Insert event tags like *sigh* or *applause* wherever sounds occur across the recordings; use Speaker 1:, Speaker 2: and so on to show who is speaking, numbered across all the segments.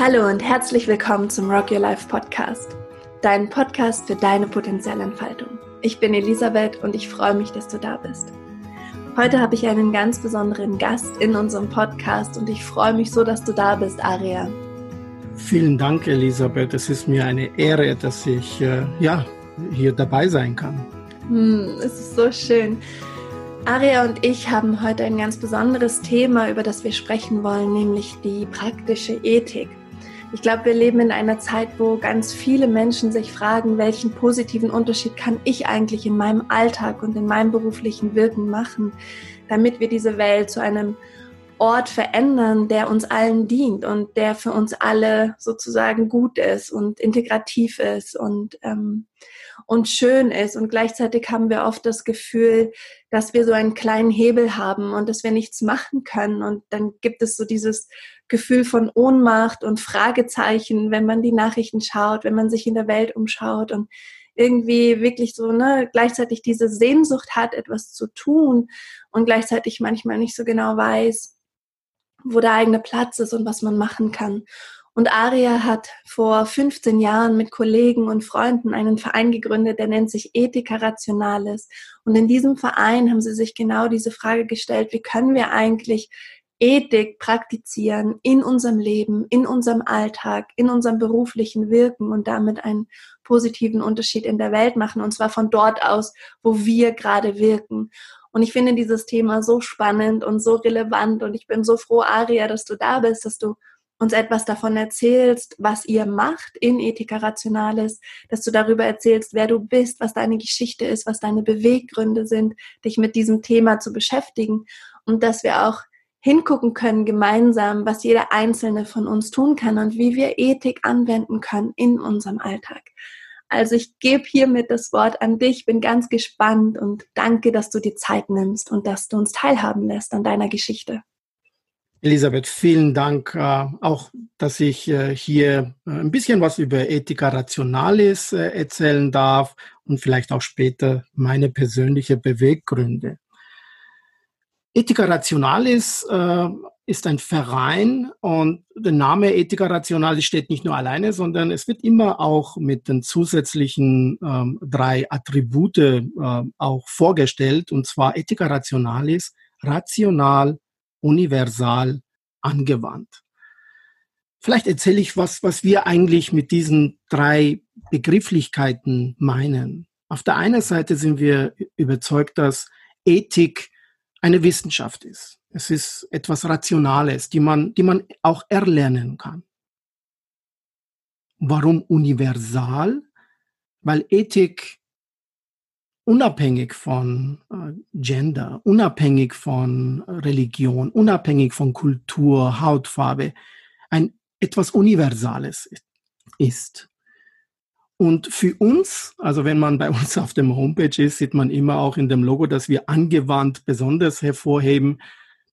Speaker 1: Hallo und herzlich willkommen zum Rock Your Life Podcast, dein Podcast für deine Potenzialentfaltung. Ich bin Elisabeth und ich freue mich, dass du da bist. Heute habe ich einen ganz besonderen Gast in unserem Podcast und ich freue mich so, dass du da bist, Aria.
Speaker 2: Vielen Dank, Elisabeth. Es ist mir eine Ehre, dass ich äh, ja, hier dabei sein kann.
Speaker 1: Hm, es ist so schön. Aria und ich haben heute ein ganz besonderes Thema, über das wir sprechen wollen, nämlich die praktische Ethik. Ich glaube, wir leben in einer Zeit, wo ganz viele Menschen sich fragen, welchen positiven Unterschied kann ich eigentlich in meinem Alltag und in meinem beruflichen Wirken machen, damit wir diese Welt zu einem Ort verändern, der uns allen dient und der für uns alle sozusagen gut ist und integrativ ist und, ähm, und schön ist. Und gleichzeitig haben wir oft das Gefühl, dass wir so einen kleinen Hebel haben und dass wir nichts machen können. Und dann gibt es so dieses Gefühl von Ohnmacht und Fragezeichen, wenn man die Nachrichten schaut, wenn man sich in der Welt umschaut und irgendwie wirklich so, ne, gleichzeitig diese Sehnsucht hat, etwas zu tun und gleichzeitig manchmal nicht so genau weiß, wo der eigene Platz ist und was man machen kann. Und Aria hat vor 15 Jahren mit Kollegen und Freunden einen Verein gegründet, der nennt sich Ethica Rationalis. Und in diesem Verein haben sie sich genau diese Frage gestellt, wie können wir eigentlich Ethik praktizieren in unserem Leben, in unserem Alltag, in unserem beruflichen Wirken und damit einen positiven Unterschied in der Welt machen. Und zwar von dort aus, wo wir gerade wirken. Und ich finde dieses Thema so spannend und so relevant. Und ich bin so froh, Aria, dass du da bist, dass du uns etwas davon erzählst, was ihr macht in Ethika Rationalis, dass du darüber erzählst, wer du bist, was deine Geschichte ist, was deine Beweggründe sind, dich mit diesem Thema zu beschäftigen und dass wir auch hingucken können gemeinsam, was jeder einzelne von uns tun kann und wie wir Ethik anwenden können in unserem Alltag. Also ich gebe hiermit das Wort an dich, bin ganz gespannt und danke, dass du die Zeit nimmst und dass du uns teilhaben lässt an deiner Geschichte.
Speaker 2: Elisabeth, vielen Dank äh, auch, dass ich äh, hier äh, ein bisschen was über Ethica Rationalis äh, erzählen darf und vielleicht auch später meine persönliche Beweggründe. Ethica Rationalis äh, ist ein Verein und der Name Ethica Rationalis steht nicht nur alleine, sondern es wird immer auch mit den zusätzlichen ähm, drei Attribute äh, auch vorgestellt, und zwar Ethica Rationalis, rational, universal, angewandt. Vielleicht erzähle ich was, was wir eigentlich mit diesen drei Begrifflichkeiten meinen. Auf der einen Seite sind wir überzeugt, dass Ethik eine Wissenschaft ist. Es ist etwas Rationales, die man, die man auch erlernen kann. Warum universal? Weil Ethik unabhängig von äh, Gender, unabhängig von Religion, unabhängig von Kultur, Hautfarbe, ein etwas Universales ist. Und für uns, also wenn man bei uns auf dem Homepage ist, sieht man immer auch in dem Logo, dass wir angewandt besonders hervorheben.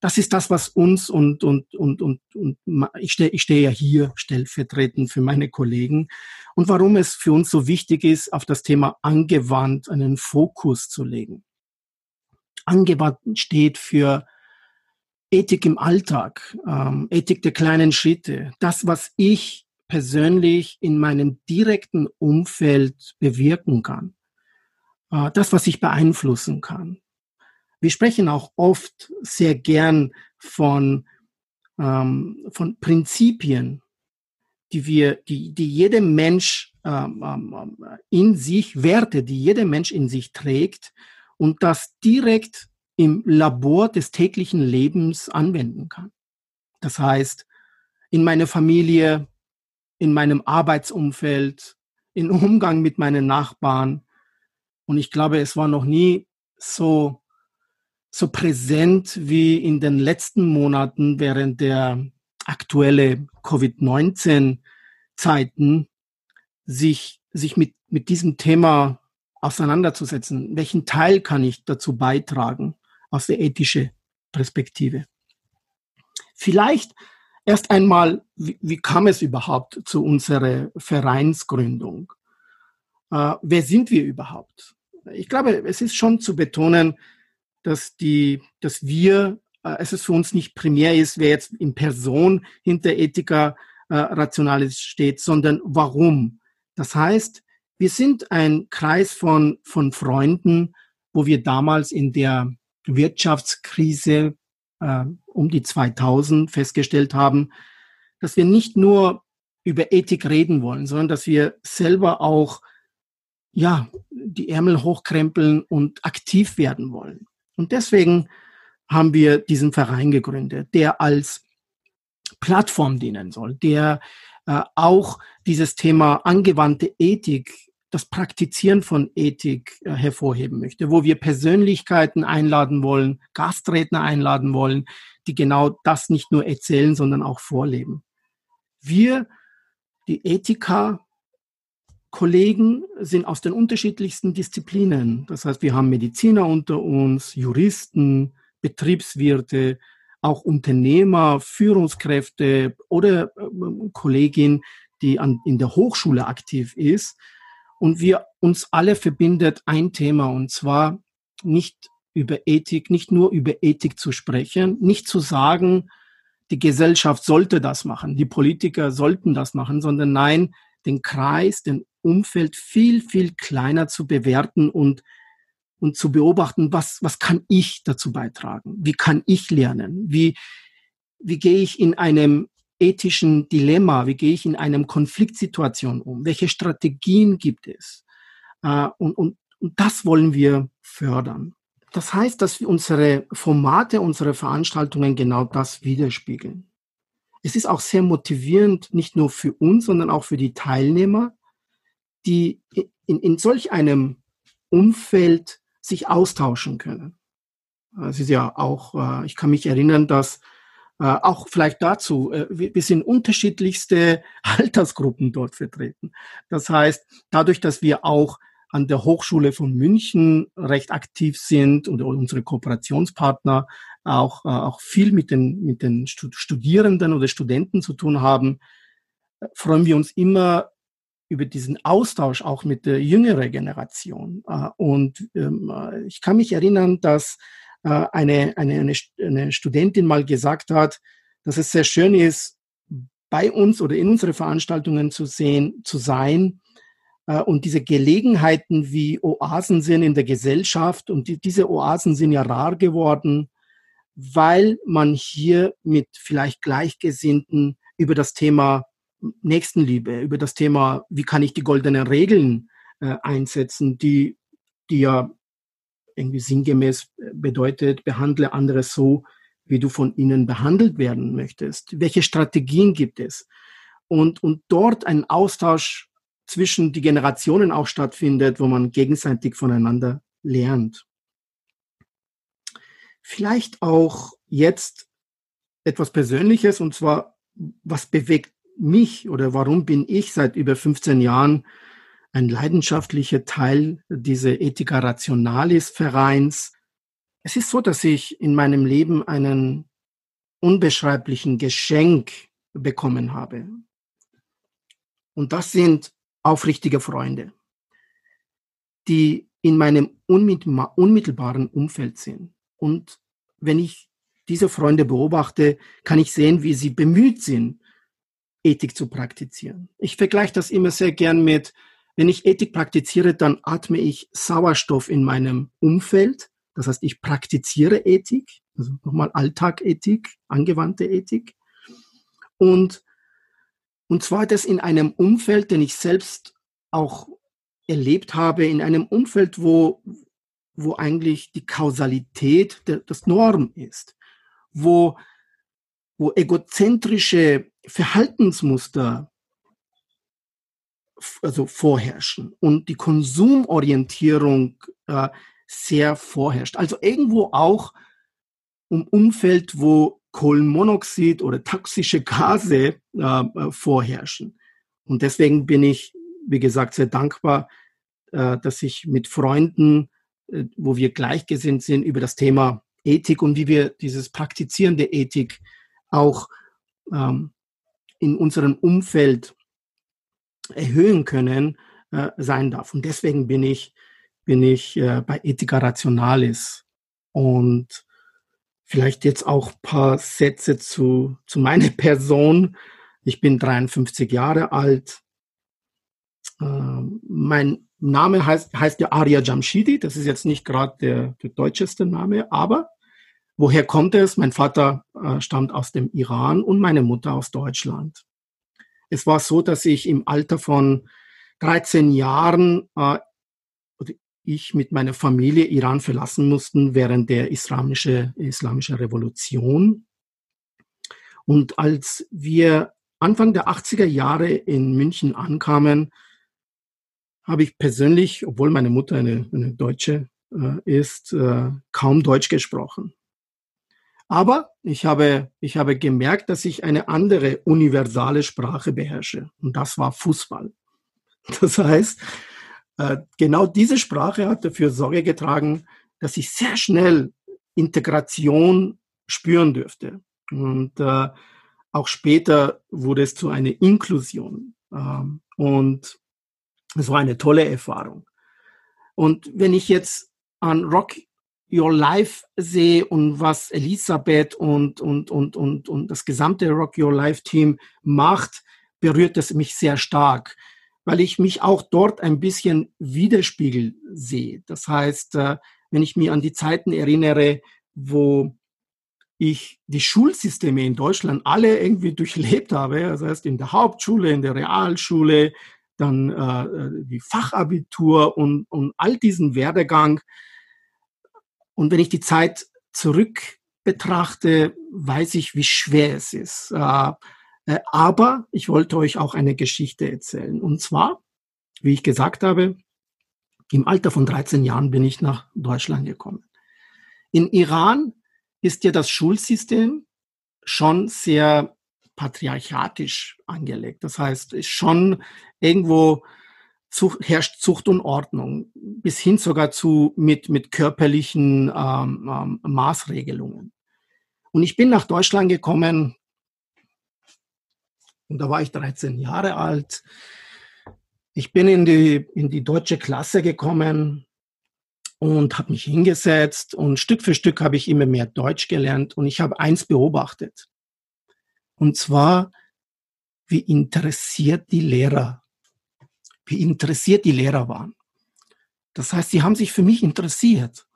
Speaker 2: Das ist das, was uns und, und, und, und, und ich stehe ich stehe ja hier stellvertretend für meine Kollegen. Und warum es für uns so wichtig ist, auf das Thema angewandt einen Fokus zu legen. Angewandt steht für Ethik im Alltag, ähm, Ethik der kleinen Schritte. Das, was ich persönlich in meinem direkten Umfeld bewirken kann. Äh, das, was ich beeinflussen kann. Wir sprechen auch oft sehr gern von, ähm, von Prinzipien, die wir, die, die jeder Mensch ähm, ähm, in sich, Werte, die jeder Mensch in sich trägt und das direkt im Labor des täglichen Lebens anwenden kann. Das heißt, in meiner Familie in meinem Arbeitsumfeld, in Umgang mit meinen Nachbarn. Und ich glaube, es war noch nie so, so präsent wie in den letzten Monaten während der aktuelle Covid-19 Zeiten, sich, sich mit, mit diesem Thema auseinanderzusetzen. Welchen Teil kann ich dazu beitragen aus der ethischen Perspektive? Vielleicht Erst einmal, wie, wie kam es überhaupt zu unserer Vereinsgründung? Äh, wer sind wir überhaupt? Ich glaube, es ist schon zu betonen, dass die, dass wir, äh, es ist für uns nicht primär ist, wer jetzt in Person hinter Ethica äh, Rationalis steht, sondern warum. Das heißt, wir sind ein Kreis von, von Freunden, wo wir damals in der Wirtschaftskrise äh, um die 2000 festgestellt haben, dass wir nicht nur über Ethik reden wollen, sondern dass wir selber auch ja, die Ärmel hochkrempeln und aktiv werden wollen. Und deswegen haben wir diesen Verein gegründet, der als Plattform dienen soll, der äh, auch dieses Thema angewandte Ethik, das Praktizieren von Ethik äh, hervorheben möchte, wo wir Persönlichkeiten einladen wollen, Gastredner einladen wollen, die genau das nicht nur erzählen, sondern auch vorleben. Wir, die Ethiker, Kollegen sind aus den unterschiedlichsten Disziplinen. Das heißt, wir haben Mediziner unter uns, Juristen, Betriebswirte, auch Unternehmer, Führungskräfte oder äh, Kollegin, die an, in der Hochschule aktiv ist. Und wir uns alle verbindet ein Thema und zwar nicht über Ethik, nicht nur über Ethik zu sprechen, nicht zu sagen, die Gesellschaft sollte das machen, die Politiker sollten das machen, sondern nein, den Kreis, den Umfeld viel, viel kleiner zu bewerten und, und zu beobachten, was, was kann ich dazu beitragen? Wie kann ich lernen? Wie, wie gehe ich in einem ethischen Dilemma? Wie gehe ich in einem Konfliktsituation um? Welche Strategien gibt es? Äh, und, und, und das wollen wir fördern. Das heißt, dass unsere Formate, unsere Veranstaltungen genau das widerspiegeln. Es ist auch sehr motivierend, nicht nur für uns, sondern auch für die Teilnehmer, die in, in solch einem Umfeld sich austauschen können. Es ist ja auch, äh, ich kann mich erinnern, dass auch vielleicht dazu, äh, wir sind unterschiedlichste *laughs* Altersgruppen dort vertreten. Das heißt, dadurch, dass wir auch an der Hochschule von München recht aktiv sind und unsere Kooperationspartner auch, auch viel mit den, mit den Studierenden oder Studenten zu tun haben, freuen wir uns immer über diesen Austausch auch mit der jüngeren Generation. Äh, und ähm, äh, ich kann mich erinnern, dass äh, eine, eine, eine, eine Studentin mal gesagt hat, dass es sehr schön ist, bei uns oder in unsere Veranstaltungen zu sehen, zu sein, und diese Gelegenheiten wie Oasen sind in der Gesellschaft und die, diese Oasen sind ja rar geworden, weil man hier mit vielleicht Gleichgesinnten über das Thema Nächstenliebe, über das Thema, wie kann ich die goldenen Regeln äh, einsetzen, die, die ja irgendwie sinngemäß bedeutet, behandle andere so, wie du von ihnen behandelt werden möchtest. Welche Strategien gibt es? Und, und dort ein Austausch zwischen die Generationen auch stattfindet, wo man gegenseitig voneinander lernt. Vielleicht auch jetzt etwas Persönliches, und zwar, was bewegt mich oder warum bin ich seit über 15 Jahren ein leidenschaftlicher Teil dieser Ethica Rationalis Vereins. Es ist so, dass ich in meinem Leben einen unbeschreiblichen Geschenk bekommen habe. Und das sind aufrichtige Freunde, die in meinem unmittelbaren Umfeld sind. Und wenn ich diese Freunde beobachte, kann ich sehen, wie sie bemüht sind, Ethik zu praktizieren. Ich vergleiche das immer sehr gern mit, wenn ich Ethik praktiziere, dann atme ich Sauerstoff in meinem Umfeld. Das heißt, ich praktiziere Ethik, also nochmal Alltagethik, angewandte Ethik. Und, und zwar das in einem Umfeld, den ich selbst auch erlebt habe, in einem Umfeld, wo, wo eigentlich die Kausalität der, das Norm ist, wo, wo egozentrische Verhaltensmuster also vorherrschen und die Konsumorientierung äh, sehr vorherrscht. Also irgendwo auch um Umfeld, wo Kohlenmonoxid oder toxische Gase äh, äh, vorherrschen. Und deswegen bin ich, wie gesagt, sehr dankbar, äh, dass ich mit Freunden, äh, wo wir gleichgesinnt sind, über das Thema Ethik und wie wir dieses praktizierende Ethik auch ähm, in unserem Umfeld erhöhen können, äh, sein darf. Und deswegen bin ich, bin ich äh, bei Ethica Rationalis. Und vielleicht jetzt auch paar Sätze zu, zu meiner *laughs* Person. Ich bin 53 Jahre alt. Äh, mein Name heißt, heißt ja Arya Jamshidi. Das ist jetzt nicht gerade der, der deutscheste Name, aber woher kommt es? Mein Vater äh, stammt aus dem Iran und meine Mutter aus Deutschland. Es war so, dass ich im Alter von 13 Jahren äh, ich mit meiner Familie Iran verlassen mussten während der islamische, islamische Revolution. Und als wir Anfang der 80er Jahre in München ankamen, habe ich persönlich, obwohl meine Mutter eine, eine Deutsche äh, ist, äh, kaum Deutsch gesprochen. Aber ich habe, ich habe gemerkt, dass ich eine andere universale Sprache beherrsche. Und das war Fußball. *laughs* Das heißt, äh, genau diese Sprache hat dafür Sorge getragen, dass ich sehr schnell Integration spüren dürfte. Und äh, auch später wurde es zu einer Inklusion. Ähm, und es war eine tolle Erfahrung. Und wenn ich jetzt an Rock Your Life sehe und was Elisabeth und, und, und, und, und das gesamte Rock Your Life Team macht, berührt es mich sehr stark weil ich mich auch dort ein bisschen widerspiegel sehe. Das heißt, äh, wenn ich mir an die Zeiten erinnere, wo ich die Schulsysteme in Deutschland alle irgendwie durchlebt habe, das heißt in der Hauptschule, in der Realschule, dann äh, die Fachabitur und, und all diesen Werdegang. Und wenn ich die Zeit zurück betrachte, weiß ich, wie schwer es ist. Äh, äh, aber ich wollte euch auch eine Geschichte erzählen. Und zwar, wie ich gesagt habe, im Alter von 13 Jahren bin ich nach Deutschland gekommen. In Iran ist ja das Schulsystem schon sehr patriarchatisch angelegt. Das heißt, ist schon irgendwo Zucht, herrscht Zucht und Ordnung, bis hin sogar zu mit, mit körperlichen ähm, ähm, Maßregelungen. Und ich bin nach Deutschland gekommen und da war ich 13 Jahre alt. Ich bin in die, in die deutsche Klasse gekommen und habe mich hingesetzt und Stück für Stück habe ich immer mehr Deutsch gelernt und ich habe eins beobachtet. Und zwar, wie interessiert die Lehrer, wie interessiert die Lehrer waren. Das heißt, sie haben sich für mich interessiert.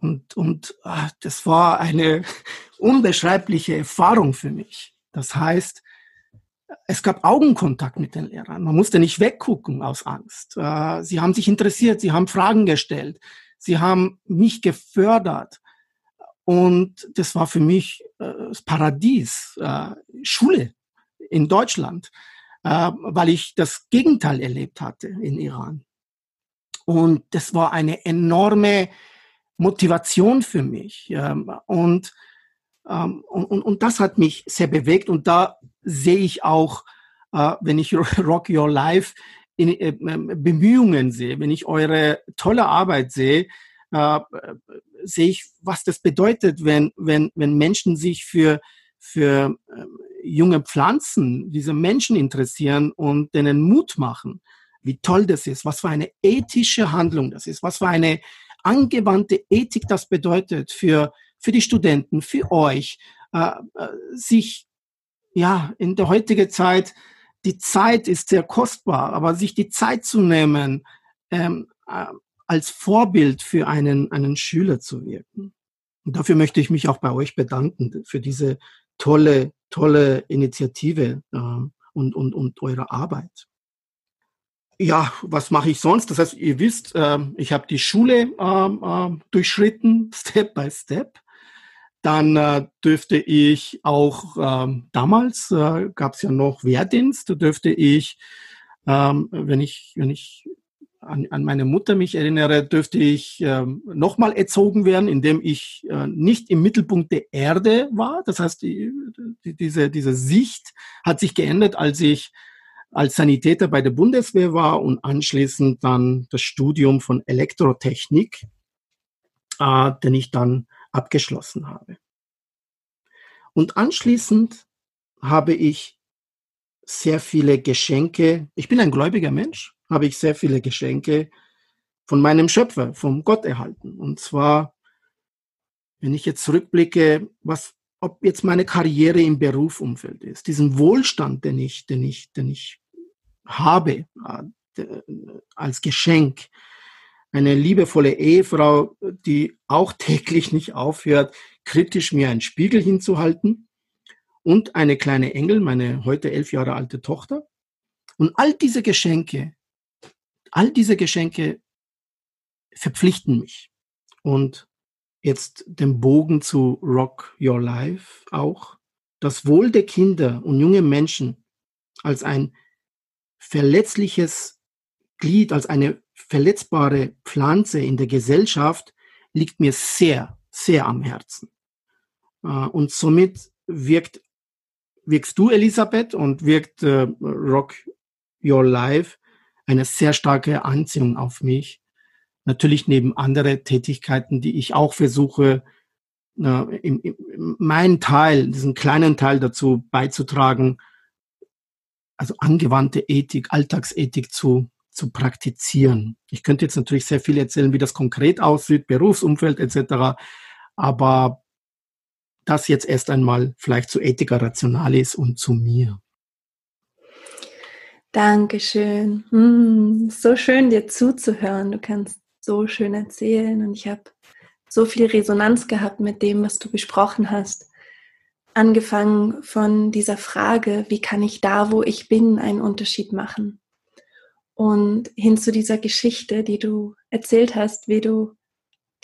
Speaker 2: Und, und ach, das war eine *laughs* unbeschreibliche Erfahrung für mich. Das heißt, es gab Augenkontakt mit den Lehrern. Man musste nicht weggucken aus Angst. Äh, sie haben sich interessiert, sie haben Fragen gestellt, sie haben mich gefördert. Und das war für mich äh, das Paradies, äh, Schule in Deutschland, weil ich das Gegenteil erlebt hatte in Iran. Und das war eine enorme Motivation für mich. Ähm, und ähm, und, und, und das hat mich sehr bewegt und da sehe ich auch, äh, wenn ich *laughs* Rock Your Life in äh, ähm, Bemühungen sehe, wenn ich eure tolle Arbeit sehe, äh, sehe ich, was das bedeutet, wenn, wenn, wenn Menschen sich für, für junge Pflanzen, diese Menschen interessieren und denen Mut machen. Wie toll das ist, was für eine ethische Handlung das ist, was für eine angewandte Ethik das bedeutet für für die Studenten, für euch, äh, äh, sich ja in der heutigen Zeit, die Zeit ist sehr kostbar, aber sich die Zeit zu nehmen, ähm, äh, als Vorbild für einen, einen Schüler zu wirken. Und dafür möchte ich mich auch bei euch bedanken, für diese tolle, tolle Initiative äh, und, und, und eure Arbeit. Ja, was mache ich sonst? Das heißt, ihr wisst, äh, ich habe die Schule äh, durchschritten, *laughs* Step by Step. Dann äh, dürfte ich auch, ähm, damals äh, gab es ja noch Wehrdienst, dürfte ich, ähm, wenn ich, wenn ich an, an meine Mutter mich erinnere, dürfte ich ähm, nochmal erzogen werden, indem ich äh, nicht im Mittelpunkt der Erde war. Das heißt, die, die, diese, diese Sicht hat sich geändert, als ich als Sanitäter bei der Bundeswehr war und anschließend dann das Studium von Elektrotechnik, äh, den ich dann abgeschlossen habe. Und anschließend habe ich sehr viele Geschenke, ich bin ein gläubiger Mensch, habe ich sehr viele Geschenke von meinem Schöpfer, vom Gott erhalten. Und zwar, wenn ich jetzt zurückblicke, was ob jetzt meine Karriere im Berufsumfeld ist, diesen Wohlstand, den ich, den ich, den ich habe äh, als Geschenk, eine liebevolle Ehefrau, die auch *laughs* täglich nicht aufhört, kritisch mir einen Spiegel hinzuhalten und eine kleine Engel, meine heute elf Jahre alte Tochter. Und all diese Geschenke, all diese Geschenke verpflichten mich. Und jetzt den Bogen zu Rock Your Life auch. Das Wohl der Kinder und junge Menschen als ein verletzliches Glied, als eine verletzbare Pflanze in der Gesellschaft liegt mir sehr, sehr am Herzen. Äh, und somit wirkt, wirkst du, Elisabeth, und wirkt äh, Rock Your Life eine sehr starke Anziehung auf mich. Natürlich neben andere Tätigkeiten, die ich auch versuche, äh, im, im, meinen Teil, diesen kleinen Teil dazu beizutragen, also angewandte Ethik, Alltagsethik zu, zu praktizieren. Ich könnte jetzt natürlich sehr viel erzählen, wie das konkret aussieht, Berufsumfeld etc. Aber das jetzt erst einmal vielleicht zu Ethica Rationalis und zu mir.
Speaker 1: Dankeschön. Hm, so schön dir zuzuhören. Du kannst so schön erzählen und ich habe so viel Resonanz gehabt mit dem, was du besprochen hast. Angefangen von dieser Frage, wie kann ich da, wo ich bin, einen Unterschied machen? Und hin zu dieser Geschichte, die du erzählt hast, wie du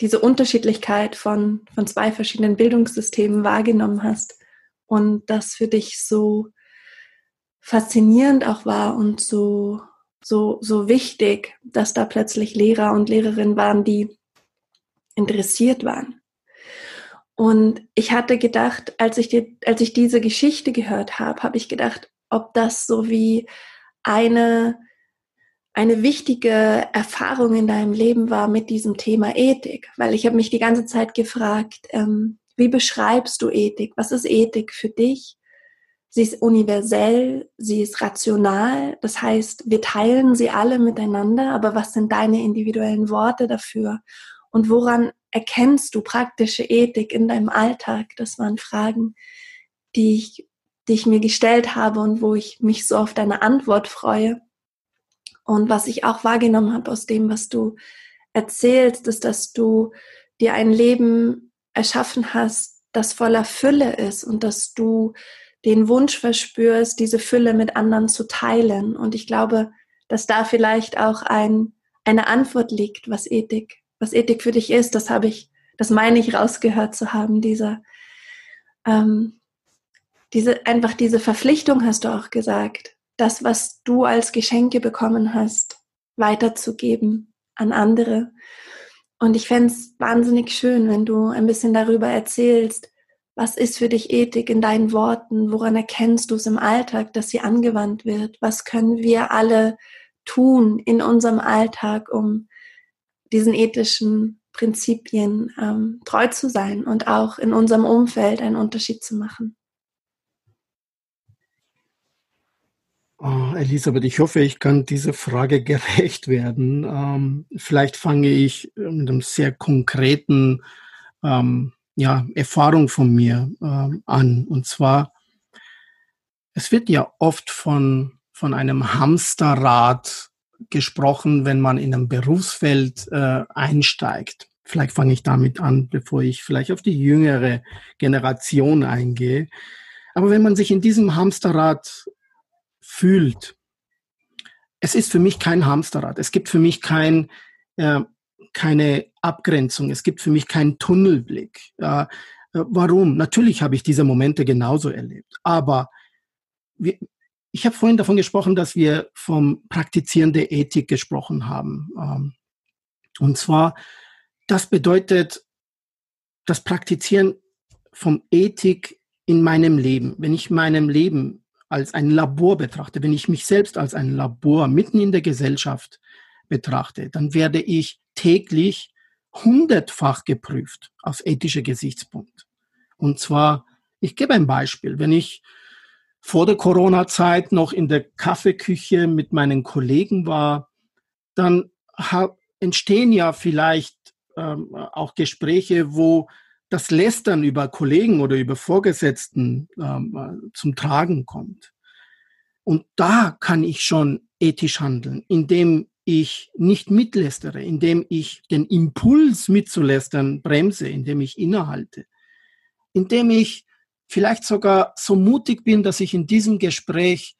Speaker 1: diese Unterschiedlichkeit von, von zwei verschiedenen Bildungssystemen wahrgenommen hast und das für dich so faszinierend auch war und so, so, so wichtig, dass da plötzlich Lehrer und Lehrerinnen waren, die interessiert waren. Und ich hatte gedacht, als ich, die, als ich diese Geschichte gehört habe, habe ich gedacht, ob das so wie eine eine wichtige Erfahrung in deinem Leben war mit diesem Thema Ethik? Weil ich habe mich die ganze Zeit gefragt, ähm, wie beschreibst du Ethik? Was ist Ethik für dich? Sie ist universell, sie ist rational, das heißt, wir teilen sie alle miteinander, aber was sind deine individuellen Worte dafür? Und woran erkennst du praktische Ethik in deinem Alltag? Das waren Fragen, die ich, die ich mir gestellt habe und wo ich mich so auf deine Antwort freue. Und was ich auch wahrgenommen habe aus dem, was du erzählst, ist, dass du dir ein Leben erschaffen hast, das voller Fülle ist und dass du den Wunsch verspürst, diese Fülle mit anderen zu teilen. Und ich glaube, dass da vielleicht auch ein, eine Antwort liegt, was Ethik, was Ethik für dich ist. Das habe ich, das meine ich rausgehört zu haben, dieser, ähm, diese, einfach diese Verpflichtung hast du auch gesagt, das, was du als Geschenke bekommen hast, weiterzugeben an andere. Und ich fände es wahnsinnig schön, wenn du ein bisschen darüber erzählst, was ist für dich Ethik in deinen Worten? Woran erkennst du es im Alltag, dass sie angewandt wird? Was können wir alle tun in unserem Alltag, um diesen ethischen Prinzipien ähm, treu zu sein und auch in unserem Umfeld einen Unterschied zu machen?
Speaker 2: Oh, Elisabeth, ich hoffe, ich kann dieser Frage *laughs* gerecht werden. Ähm, vielleicht fange ich mit einem sehr konkreten ähm, ja, Erfahrung von mir ähm, an. Und zwar, es wird ja oft von, von einem Hamsterrad gesprochen, wenn man in einem Berufsfeld äh, einsteigt. Vielleicht fange ich damit an, bevor ich vielleicht auf die jüngere Generation eingehe. Aber wenn man sich in diesem Hamsterrad fühlt. Es ist für mich kein Hamsterrad. Es gibt für mich kein, äh, keine Abgrenzung. Es gibt für mich keinen Tunnelblick. Äh, warum? Natürlich habe ich diese Momente genauso erlebt. Aber wir, ich habe vorhin davon gesprochen, dass wir vom Praktizieren der Ethik gesprochen haben. Ähm, und zwar, das bedeutet das Praktizieren vom Ethik in meinem Leben. Wenn ich meinem Leben als ein Labor betrachte, wenn ich mich selbst als ein Labor mitten in der Gesellschaft betrachte, dann werde ich täglich hundertfach geprüft aus ethischer Gesichtspunkt. Und zwar, ich gebe ein Beispiel, wenn ich vor der Corona-Zeit noch in der Kaffeeküche mit meinen Kollegen war, dann entstehen ja vielleicht ähm, auch Gespräche, wo das Lästern über Kollegen oder über Vorgesetzten ähm, zum Tragen kommt. Und da kann ich schon ethisch handeln, indem ich nicht mitlästere, indem ich den Impuls mitzulästern bremse, indem ich innehalte, indem ich vielleicht sogar so mutig bin, dass ich in diesem Gespräch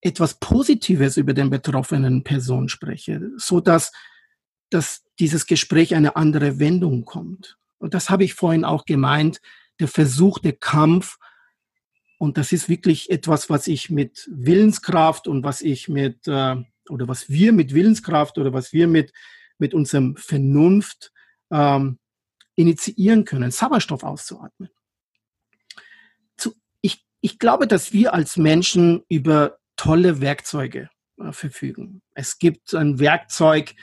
Speaker 2: etwas Positives über den betroffenen Person spreche, so dass, dass dieses Gespräch eine andere Wendung kommt. Und das habe ich vorhin auch gemeint, der versuchte Kampf. Und das ist wirklich etwas, was ich mit Willenskraft und was ich mit, äh, oder was wir mit Willenskraft oder was wir mit, mit unserem Vernunft ähm, initiieren können, Sauerstoff auszuatmen. Zu, ich, ich glaube, dass wir als Menschen über tolle Werkzeuge äh, verfügen. Es gibt ein Werkzeug,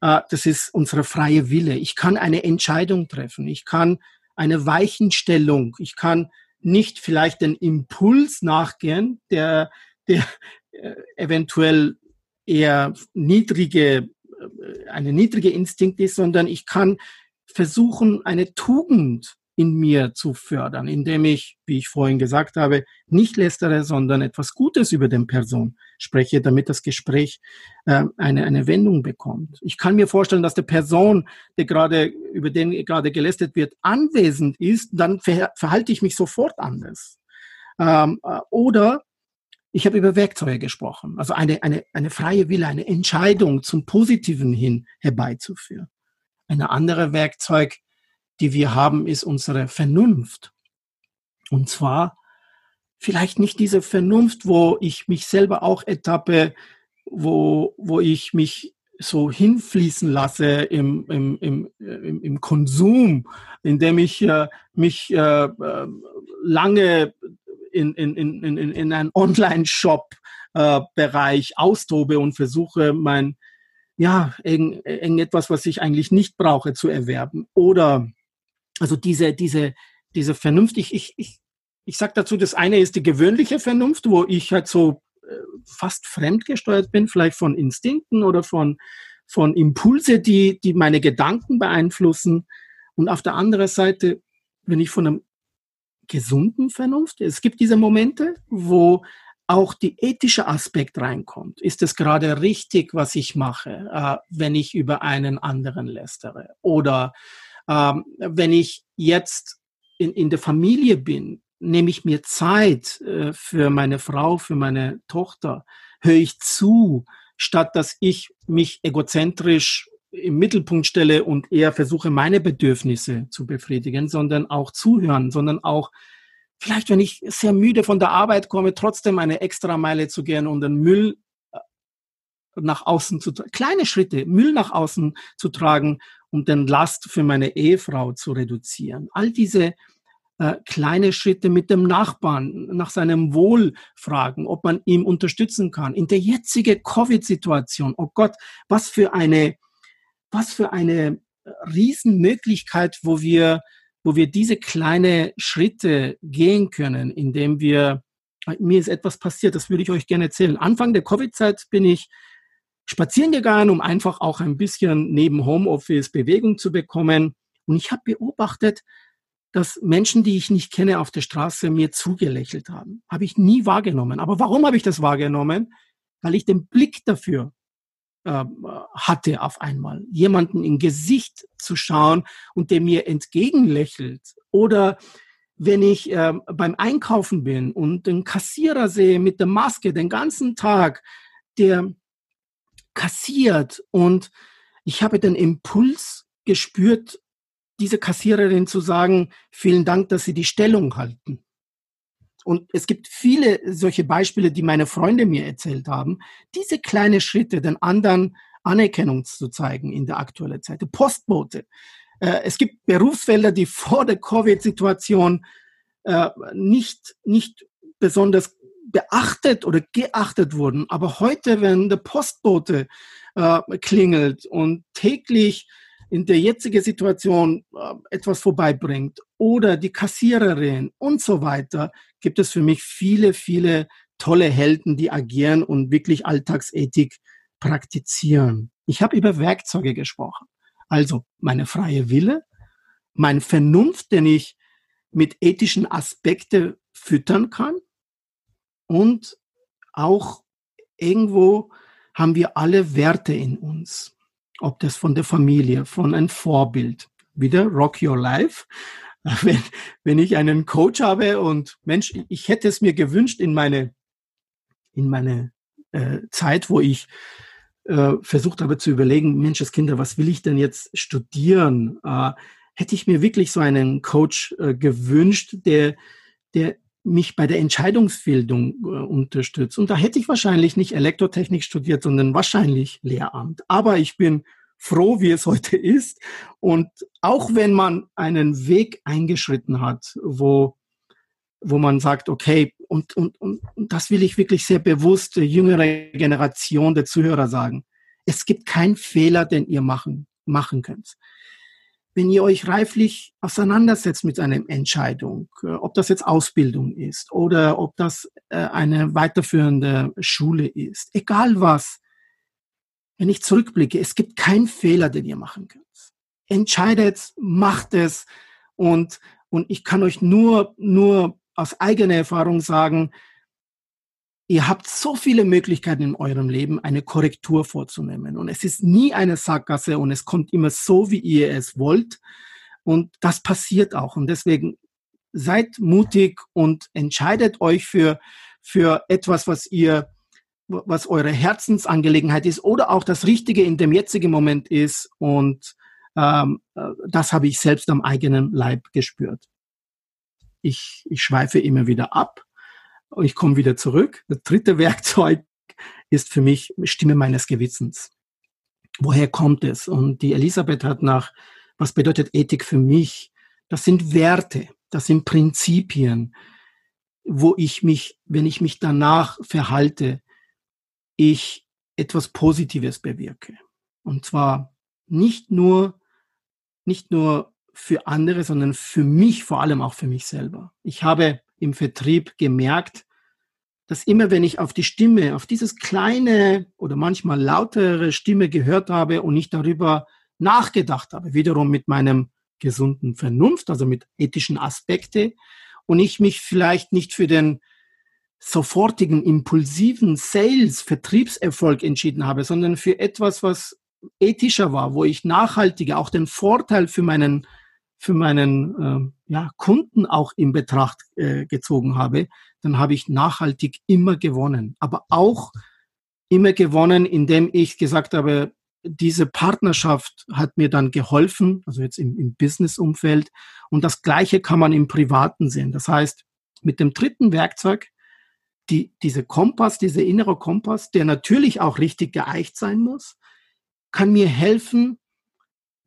Speaker 2: äh, das ist unsere freie Wille. Ich kann eine Entscheidung treffen. Ich kann eine Weichenstellung. Ich kann nicht vielleicht den Impuls nachgehen, der, der äh, eventuell eher niedrige, äh, eine niedrige Instinkt ist, sondern ich kann versuchen, eine Tugend in mir zu fördern, indem ich, wie ich vorhin gesagt habe, nicht lästere, sondern etwas Gutes über den Person spreche, damit das Gespräch äh, eine, eine Wendung bekommt. Ich kann mir vorstellen, dass der Person, der gerade, über den gerade gelästert wird, anwesend ist, dann ver verhalte ich mich sofort anders. Ähm, äh, oder ich habe über Werkzeuge gesprochen, also eine, eine, eine freie Wille, eine Entscheidung zum Positiven hin herbeizuführen. Eine andere Werkzeug die wir haben, ist unsere Vernunft. Und zwar vielleicht nicht diese Vernunft, wo ich mich selber auch etappe, wo, wo ich mich so hinfließen lasse im, im, im, im, im Konsum, indem ich äh, mich äh, äh lange in, in, in, in, in einen Online-Shop-Bereich äh, austobe und versuche, mein, ja, irgendetwas, was ich eigentlich nicht brauche, zu erwerben. Oder also diese, diese, diese Vernunft, ich, ich, ich, sage dazu, das eine ist die gewöhnliche Vernunft, wo ich halt so äh, fast fremdgesteuert bin, vielleicht von Instinkten oder von, von Impulse, die, die meine Gedanken beeinflussen. Und auf der anderen Seite, wenn ich von einem gesunden Vernunft, es gibt diese Momente, wo auch die ethische Aspekt reinkommt. Ist es gerade richtig, was ich mache, äh, wenn ich über einen anderen lästere? Oder ähm, wenn ich jetzt in, in der Familie bin, nehme ich mir Zeit äh, für meine Frau, für meine Tochter, höre ich zu, statt dass ich mich egozentrisch im Mittelpunkt stelle und eher versuche, meine Bedürfnisse zu befriedigen, sondern auch zuhören, sondern auch vielleicht, wenn ich sehr müde von der Arbeit komme, trotzdem eine extra Meile zu gehen und den Müll äh, nach außen zu tragen, kleine Schritte, Müll nach außen zu tragen um den Last für meine Ehefrau zu reduzieren. All diese äh, kleine Schritte mit dem Nachbarn nach seinem Wohl fragen, ob man ihm unterstützen kann. In der jetzigen Covid-Situation, oh Gott, was für eine, was für eine Riesenmöglichkeit, wo wir, wo wir diese kleine Schritte gehen können, indem wir, mir ist etwas passiert, das würde ich euch gerne erzählen. Anfang der Covid-Zeit bin ich spazieren gegangen, um einfach auch ein bisschen neben Homeoffice Bewegung zu bekommen. Und ich habe beobachtet, dass Menschen, die ich nicht kenne, auf der Straße mir zugelächelt haben. Habe ich nie wahrgenommen. Aber warum habe ich das wahrgenommen? Weil ich den Blick dafür äh, hatte auf einmal, jemanden im Gesicht zu schauen und der mir entgegenlächelt. Oder wenn ich äh, beim Einkaufen bin und den Kassierer sehe mit der Maske den ganzen Tag, der kassiert und ich habe den Impuls gespürt, diese Kassiererin zu sagen, vielen Dank, dass Sie die Stellung halten. Und es gibt viele solche Beispiele, die meine Freunde mir erzählt haben. Diese kleinen Schritte, den anderen Anerkennung zu zeigen in der aktuellen Zeit. Die Postbote. Äh, es gibt Berufsfelder, die *laughs* vor der Covid-Situation äh, nicht, nicht besonders beachtet oder geachtet wurden. Aber heute, wenn der Postbote äh, klingelt und täglich in der jetzigen Situation etwas vorbeibringt oder die Kassiererin und so weiter, gibt es für mich viele, viele tolle Helden, die agieren und wirklich Alltagsethik praktizieren. Ich habe über Werkzeuge gesprochen. Also meine freie Wille, mein Vernunft, den ich mit ethischen Aspekten füttern kann und auch irgendwo haben wir alle Werte in uns. Ob das von der Familie, von einem Vorbild, wieder Rock Your Life. *laughs* Wenn, wenn ich einen Coach habe und Mensch, ich hätte es mir gewünscht in meine, in meine äh, Zeit, wo ich äh, versucht habe zu überlegen, Mensch, das Kinder, was will ich denn jetzt studieren? Äh, hätte ich mir wirklich so einen Coach äh, gewünscht, der, der mich bei der Entscheidungsfindung äh, unterstützt. Und da hätte ich wahrscheinlich nicht Elektrotechnik studiert, sondern wahrscheinlich Lehramt. Aber ich bin froh, wie es heute ist. Und auch wenn man einen Weg eingeschritten hat, wo, wo man sagt, okay, und, und, und das will ich wirklich sehr bewusst der jüngere Generation der Zuhörer sagen. Es gibt keinen Fehler, den ihr machen, machen könnt wenn ihr euch reiflich auseinandersetzt mit einer Entscheidung, äh, ob das jetzt Ausbildung ist oder ob das äh, eine weiterführende Schule ist, egal was, wenn ich zurückblicke, es gibt keinen Fehler, den ihr machen könnt. Entscheidet, macht es und, und ich kann euch nur, nur aus eigener Erfahrung sagen, Ihr habt so viele Möglichkeiten in eurem Leben, eine Korrektur vorzunehmen. Und es ist nie eine Sackgasse und es kommt immer so, wie ihr es wollt. Und das passiert auch. Und deswegen seid mutig und entscheidet euch für, für etwas, was ihr, was eure Herzensangelegenheit ist oder auch das Richtige in dem jetzigen Moment ist. Und ähm, äh, das habe ich selbst am eigenen Leib gespürt. Ich, ich schweife immer wieder ab ich komme wieder zurück. Das dritte *laughs* Werkzeug ist für mich Stimme meines Gewissens. Woher kommt es? Und die Elisabeth hat nach, was bedeutet Ethik für mich? Das sind Werte, das sind Prinzipien, wo ich mich, wenn ich mich danach verhalte, ich etwas Positives bewirke. Und zwar nicht nur, nicht nur für andere, sondern für mich, vor allem auch für mich selber. Ich habe im Vertrieb gemerkt, dass immer wenn ich auf die Stimme, auf dieses kleine oder manchmal lautere Stimme gehört habe und nicht darüber nachgedacht habe, wiederum mit meinem gesunden Vernunft, also mit ethischen Aspekte, und ich mich vielleicht nicht für den sofortigen, impulsiven Sales, Vertriebserfolg entschieden habe, sondern für etwas, was ethischer war, wo ich nachhaltiger auch den Vorteil für meinen für meinen äh, ja, Kunden auch in Betracht äh, gezogen habe, dann habe ich nachhaltig immer gewonnen. Aber auch immer gewonnen, indem ich gesagt habe, diese Partnerschaft hat mir dann geholfen, also jetzt im, im Business-Umfeld. Und das Gleiche kann man im Privaten sehen. Das heißt, mit dem dritten Werkzeug, die, diese Kompass, dieser innere Kompass, der natürlich auch richtig geeicht sein muss, kann mir helfen,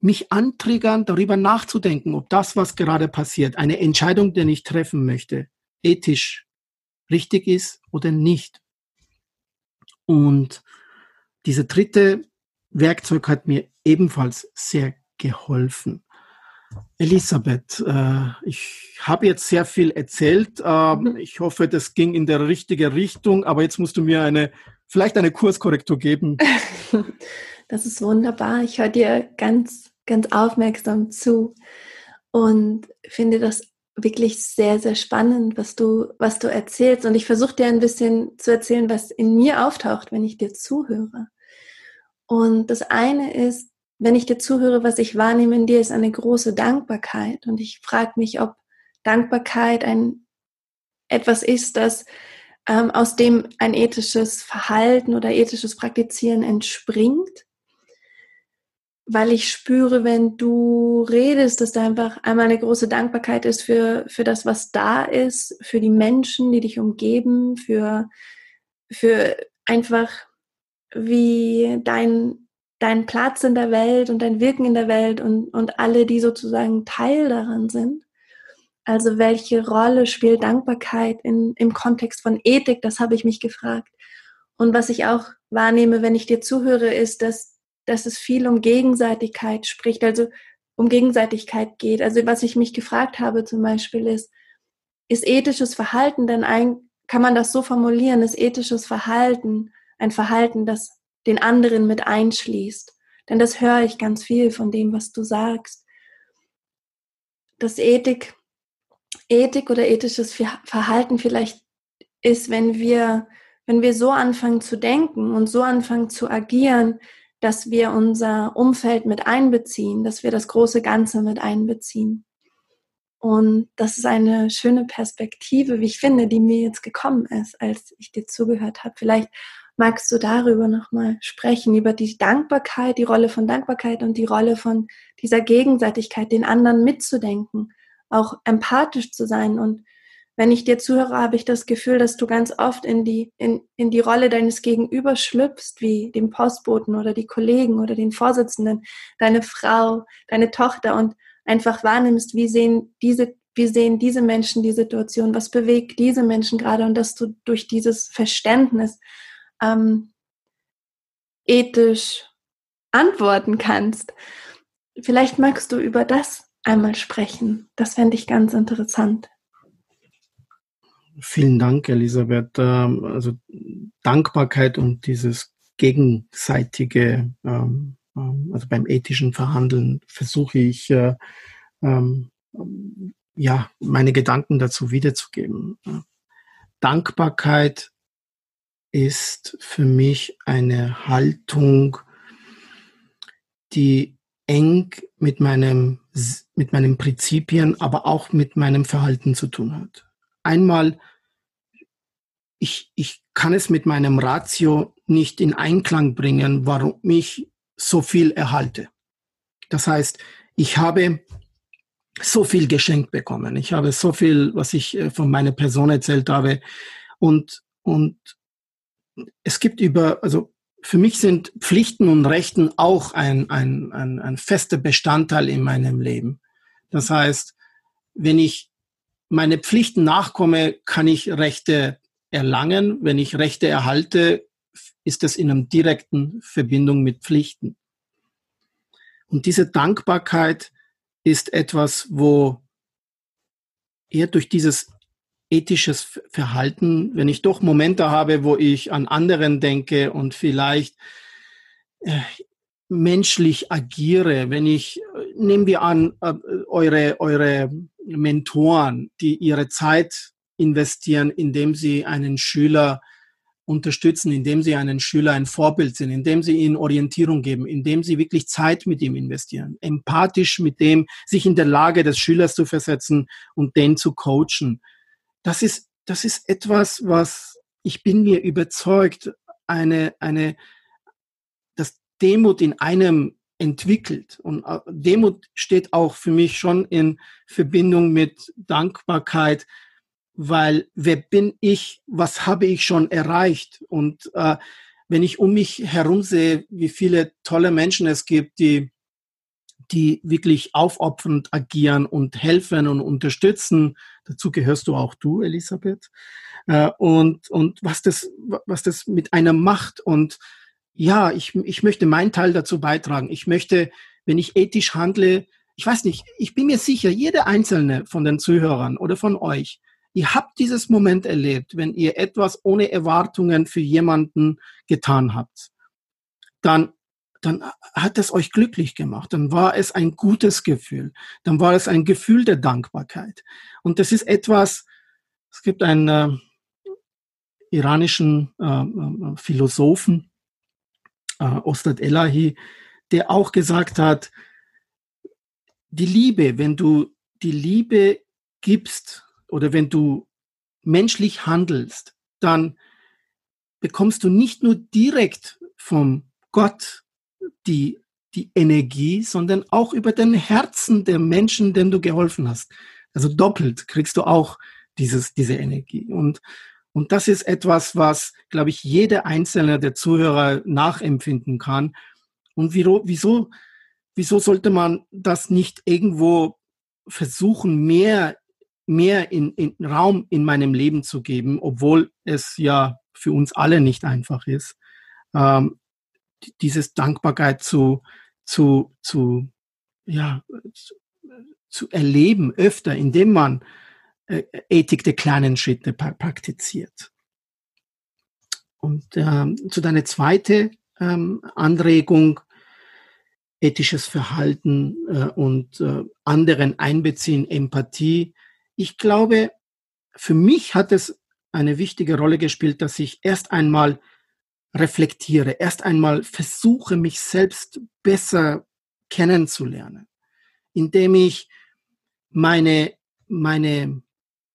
Speaker 2: mich antriggern, darüber nachzudenken, ob das, was gerade passiert, eine Entscheidung, die ich treffen möchte, ethisch richtig ist oder nicht. Und diese dritte Werkzeug hat mir ebenfalls sehr geholfen. Elisabeth, äh, ich habe jetzt sehr viel erzählt. Äh, mhm. Ich hoffe, das ging in der richtige Richtung, aber jetzt musst du mir eine, vielleicht eine Kurskorrektur geben. *laughs*
Speaker 1: Das ist wunderbar. Ich höre dir ganz, ganz aufmerksam zu und finde das wirklich sehr, sehr spannend, was du, was du erzählst. Und ich versuche dir ein bisschen zu erzählen, was in mir auftaucht, wenn ich dir zuhöre. Und das eine ist, wenn ich dir zuhöre, was ich wahrnehme in dir, ist eine große Dankbarkeit. Und ich frage mich, ob Dankbarkeit ein etwas ist, das ähm, aus dem ein ethisches Verhalten oder ethisches Praktizieren entspringt weil ich spüre, wenn du redest, dass da einfach einmal eine große Dankbarkeit ist für, für das, was da ist, für die Menschen, die dich umgeben, für, für einfach wie dein, dein Platz in der Welt und dein Wirken in der Welt und, und alle, die sozusagen Teil daran sind. Also welche Rolle spielt Dankbarkeit in, im Kontext von Ethik? Das habe ich mich gefragt. Und was ich auch wahrnehme, wenn ich dir zuhöre, ist, dass dass es viel um Gegenseitigkeit spricht, also um Gegenseitigkeit geht. Also was ich mich gefragt habe zum Beispiel ist, ist ethisches Verhalten denn ein, kann man das so formulieren, ist ethisches Verhalten ein Verhalten, das den anderen mit einschließt? Denn das höre ich ganz viel von dem, was du sagst. dass Ethik, Ethik oder ethisches Verhalten vielleicht ist, wenn wir, wenn wir so anfangen zu denken und so anfangen zu agieren, dass wir unser Umfeld mit einbeziehen, dass wir das große Ganze mit einbeziehen. Und das ist eine schöne Perspektive, wie ich finde, die mir jetzt gekommen ist, als ich dir zugehört habe. Vielleicht magst du darüber nochmal sprechen, über die Dankbarkeit, die Rolle von Dankbarkeit und die Rolle von dieser Gegenseitigkeit, den anderen mitzudenken, auch empathisch zu sein? Und wenn ich dir zuhöre, habe ich das Gefühl, dass du ganz oft in die, in, in die Rolle deines Gegenübers schlüpfst, wie dem Postboten oder die Kollegen oder den Vorsitzenden, deine Frau, deine Tochter und einfach wahrnimmst, wie sehen diese, wie sehen diese Menschen die Situation, was bewegt diese Menschen gerade und dass du durch dieses Verständnis ähm, ethisch antworten kannst. Vielleicht magst du über das einmal sprechen. Das fände ich ganz interessant.
Speaker 2: Vielen Dank, Elisabeth. Ähm, also Dankbarkeit und dieses gegenseitige, ähm, ähm, also beim ethischen Verhandeln versuche ich, äh, ja, meine Gedanken dazu wiederzugeben. Dankbarkeit ist für mich eine Haltung, die eng mit meinem, mit meinen Prinzipien, aber auch mit meinem Verhalten zu tun hat einmal, ich, ich kann es mit meinem Ratio nicht in Einklang bringen, warum ich so viel erhalte. Das heißt, ich habe so viel geschenkt bekommen. Ich habe so viel, was ich äh, von meiner Person erzählt habe. Und, und es gibt über, also für mich sind Pflichten und Rechten auch ein, ein, ein, ein fester Bestandteil in meinem Leben. Das heißt, wenn ich meine Pflichten nachkomme, kann ich Rechte erlangen. Wenn ich Rechte erhalte, ist das in einer direkten Verbindung mit Pflichten. Und diese Dankbarkeit ist etwas, wo eher durch dieses ethisches Verhalten, wenn ich doch Momente habe, wo ich an anderen denke und vielleicht äh, menschlich agiere, wenn ich, nehmen wir an, äh, eure, eure Mentoren, die ihre Zeit investieren, indem sie einen Schüler unterstützen, indem sie einen Schüler ein Vorbild sind, indem sie ihnen Orientierung geben, indem sie wirklich Zeit mit ihm investieren, empathisch mit dem, sich in der Lage des Schülers zu versetzen und den zu coachen. Das ist, das ist etwas, was ich bin mir überzeugt, eine, eine, das Demut in einem entwickelt. Und äh, Demut steht auch für mich schon in Verbindung mit Dankbarkeit, weil wer bin ich, was habe ich schon erreicht? Und äh, wenn ich um mich herum sehe, wie viele tolle Menschen es gibt, die, die wirklich aufopfernd agieren und helfen und unterstützen, dazu gehörst du auch du, Elisabeth, äh, und, und was das, was das mit einem macht und ja, ich, ich möchte meinen Teil dazu beitragen. Ich möchte, wenn ich ethisch handle, ich weiß nicht, ich bin mir sicher, jeder einzelne von den Zuhörern oder von euch, ihr habt dieses Moment erlebt, wenn ihr etwas ohne Erwartungen für jemanden getan habt. Dann dann hat es euch glücklich gemacht. Dann war es ein gutes Gefühl. Dann war es ein Gefühl der Dankbarkeit. Und das ist etwas, es gibt einen äh, iranischen äh, äh Philosophen, äh, Ostad Elahi, der auch gesagt hat, die Liebe, wenn du die Liebe gibst oder wenn du menschlich handelst, dann bekommst du nicht nur direkt vom Gott die, die Energie, sondern auch über den Herzen der Menschen, denen du geholfen hast. Also doppelt kriegst du auch dieses, diese Energie. Und und das ist etwas, was, glaube ich, jeder einzelne der Zuhörer nachempfinden kann. Und wieso, wieso sollte man das nicht irgendwo versuchen, mehr, mehr in, in Raum in meinem Leben zu geben, obwohl es ja für uns alle nicht einfach ist, ähm, dieses Dankbarkeit zu, zu, zu, ja, zu, erleben öfter, indem man äh, Ethik der kleinen Schritte praktiziert. Und ähm, zu deiner zweiten ähm, Anregung, ethisches Verhalten äh, und äh, anderen einbeziehen, Empathie. Ich glaube, für mich hat es eine wichtige Rolle gespielt, dass ich erst einmal reflektiere, erst einmal versuche, mich selbst besser kennenzulernen, indem ich meine, meine,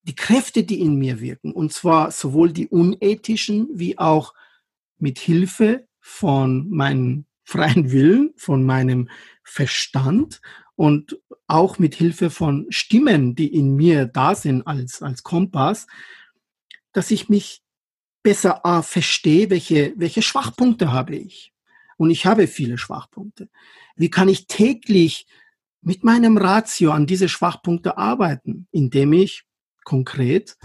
Speaker 2: die Kräfte, die in mir wirken, und zwar sowohl die unethischen wie auch mit Hilfe von meinem *laughs* freien Willen, von meinem Verstand und auch mit Hilfe von Stimmen, die in mir da sind als, als Kompass, dass ich mich besser äh, verstehe, welche, welche Schwachpunkte habe ich. Und ich habe viele Schwachpunkte. Wie kann ich täglich mit meinem Ratio an diese Schwachpunkte arbeiten, indem ich konkret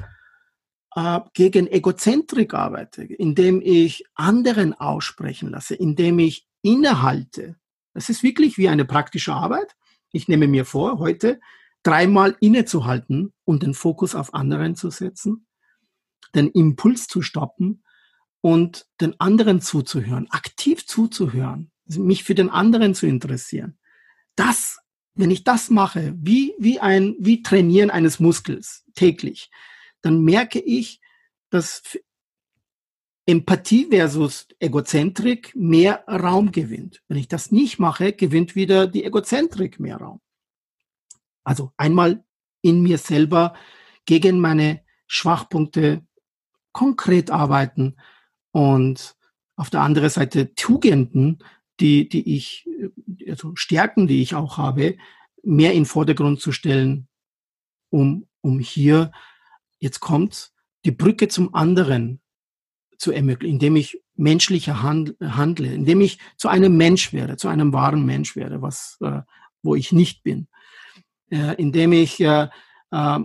Speaker 2: äh, gegen Egozentrik arbeite, indem ich anderen aussprechen lasse, indem ich innehalte. Das ist wirklich wie eine praktische Arbeit. Ich nehme mir vor, heute dreimal innezuhalten und den Fokus auf anderen zu setzen, den Impuls zu stoppen und den anderen zuzuhören, aktiv zuzuhören, mich für den anderen zu interessieren. Das, wenn ich das mache, wie, wie ein, wie Trainieren eines Muskels täglich, dann merke ich, dass Empathie versus Egozentrik mehr Raum gewinnt. Wenn ich das nicht mache, gewinnt wieder die Egozentrik mehr Raum. Also einmal in mir selber gegen meine Schwachpunkte konkret arbeiten und auf der anderen Seite Tugenden, die, die ich, also Stärken, die ich auch habe, mehr in Vordergrund zu stellen, um, um hier, jetzt kommt, die Brücke zum anderen zu ermöglichen, indem ich menschlicher handle, indem ich zu einem Mensch werde, zu einem wahren Mensch werde, was, äh, wo ich nicht bin, äh, indem ich äh, äh,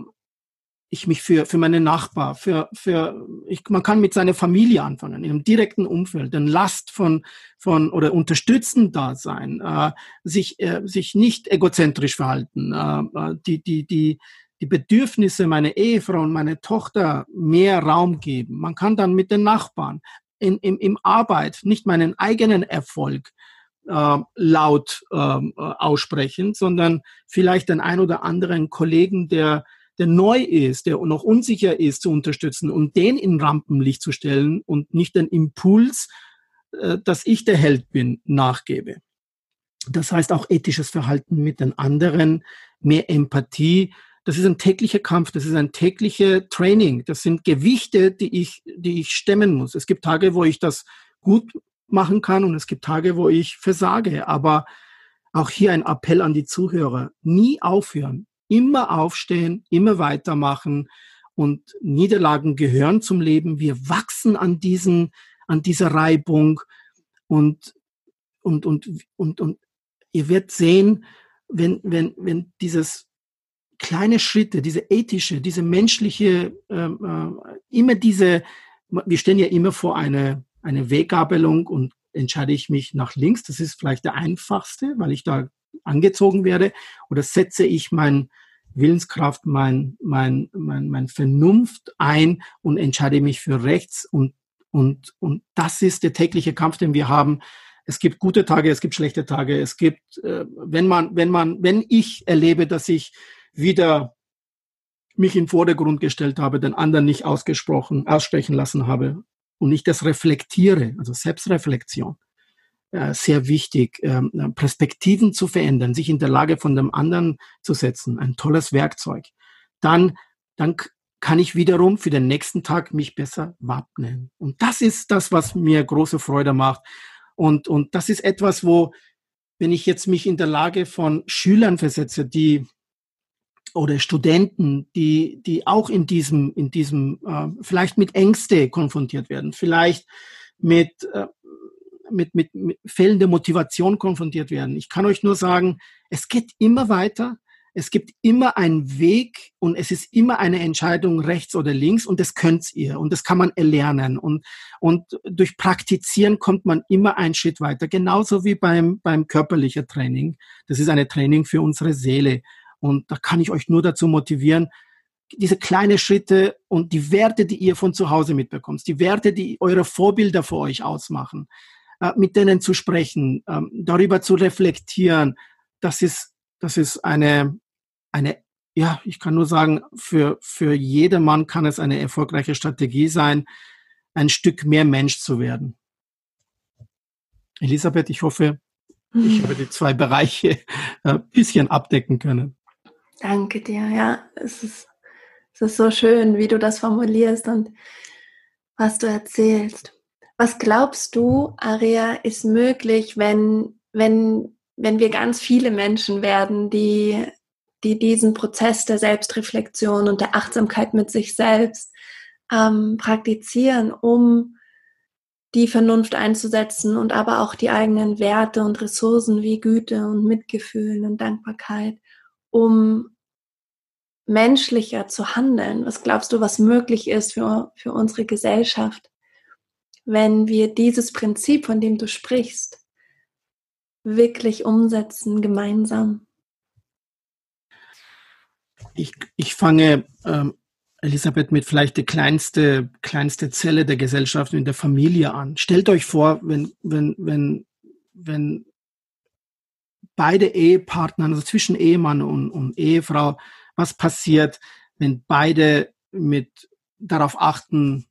Speaker 2: ich mich für, für meine Nachbar, für, für ich, man kann mit seiner Familie anfangen, in einem direkten Umfeld, den Last von, von oder unterstützend da sein, äh, sich, äh, sich nicht egozentrisch verhalten, äh, äh die, die, die, die Bedürfnisse meiner Ehefrau und meiner Tochter mehr Raum geben. Man kann dann mit den Nachbarn in, in, im Arbeit nicht meinen eigenen Erfolg äh, laut ähm, äh, aussprechen, sondern vielleicht den ein oder anderen Kollegen, der, der neu ist, der noch unsicher ist, zu unterstützen und den in Rampenlicht zu stellen und nicht den Impuls, äh, dass ich der Held bin, nachgebe. Das heißt auch ethisches Verhalten mit den anderen, mehr Empathie, das ist ein täglicher Kampf, das ist ein täglicher Training. Das sind Gewichte, die ich, die ich stemmen muss. Es gibt Tage, wo ich das gut machen kann und es gibt Tage, wo ich versage. Aber auch hier ein Appell an die Zuhörer. Nie aufhören. Immer aufstehen, immer weitermachen. Und Niederlagen gehören zum Leben. Wir wachsen an diesen, an dieser Reibung und, und, und, und, und ihr werdet sehen, wenn, wenn, wenn dieses kleine Schritte, diese ethische, diese menschliche, ähm, äh, immer diese, wir stehen ja immer vor eine, eine Weggabelung und entscheide ich mich nach links, das ist vielleicht der einfachste, weil ich da angezogen werde, oder setze ich mein Willenskraft, mein, mein, mein, mein Vernunft ein und entscheide mich für rechts und, und, und das ist der tägliche Kampf, den wir haben. Es gibt gute Tage, es gibt schlechte Tage, es gibt, äh, wenn man, wenn man, wenn ich erlebe, dass ich wieder mich in Vordergrund gestellt habe, den anderen nicht ausgesprochen, aussprechen lassen habe und ich das reflektiere, also Selbstreflexion, sehr wichtig, ähm, Perspektiven zu verändern, sich in der Lage von dem anderen zu setzen, ein tolles Werkzeug. Dann, dann kann ich wiederum für den nächsten Tag mich besser wappnen. Und das ist das, was mir große Freude macht. Und, und das ist etwas, wo, wenn ich jetzt mich in der Lage von Schülern versetze, die oder Studenten, die, die auch in diesem, in diesem, äh, vielleicht mit Ängste konfrontiert werden, vielleicht mit, äh, mit, mit, mit fehlender Motivation konfrontiert werden. Ich kann euch nur sagen, es geht immer weiter. Es gibt immer einen Weg und es ist immer eine Entscheidung rechts oder links und das könnt ihr und das kann man erlernen und, und durch Praktizieren kommt man immer einen Schritt weiter. Genauso wie beim, beim körperlichen Training. Das ist eine Training für unsere Seele. Und da kann ich euch nur dazu motivieren, diese kleinen Schritte und die Werte, die ihr von zu Hause mitbekommt, die Werte, die eure Vorbilder für euch ausmachen, mit denen zu sprechen, ähm, darüber zu reflektieren, das ist, das ist eine, eine, ja, ich kann nur sagen, für, für jedermann kann es eine erfolgreiche Strategie sein, ein Stück mehr Mensch zu werden. Elisabeth, ich hoffe, ich habe die zwei Bereiche ein äh, bisschen abdecken können.
Speaker 1: Danke dir, ja, es ist, es ist so schön, wie du das formulierst und was du erzählst. Was glaubst du, Aria, ist möglich, wenn, wenn, wenn wir ganz viele Menschen werden, die, die diesen Prozess der Selbstreflexion und der Achtsamkeit mit sich selbst ähm, praktizieren, um die Vernunft einzusetzen und aber auch die eigenen Werte und Ressourcen wie Güte und Mitgefühl und Dankbarkeit, um menschlicher zu handeln? Was glaubst du, was möglich ist für, für unsere Gesellschaft, wenn wir dieses Prinzip, von dem du sprichst, wirklich umsetzen gemeinsam?
Speaker 2: Ich, ich fange, ähm, Elisabeth, mit vielleicht der kleinste, kleinste Zelle der Gesellschaft in der Familie an. Stellt euch vor, wenn, wenn, wenn, wenn beide Ehepartner, also zwischen Ehemann und, und Ehefrau, was passiert, wenn beide mit darauf achten,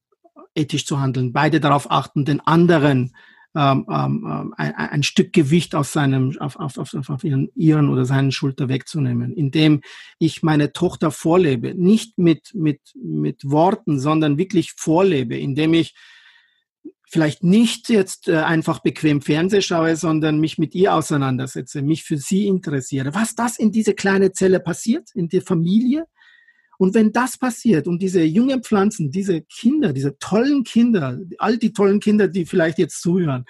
Speaker 2: ethisch zu handeln, beide darauf achten, den anderen ähm, ähm, ähm, ein, ein, Stück Gewicht aus seinem, auf, auf, auf, auf ihren, ihren oder seinen Schulter wegzunehmen, indem ich meine Tochter vorlebe, nicht mit, mit, mit Worten, sondern wirklich vorlebe, indem ich vielleicht nicht jetzt äh, einfach bequem Fernseh schaue, sondern mich mit ihr auseinandersetze, mich für sie interessiere. Was das in diese kleine Zelle passiert, in der Familie. Und wenn das passiert und diese jungen Pflanzen, diese Kinder, diese tollen Kinder, all die tollen Kinder, die vielleicht jetzt zuhören,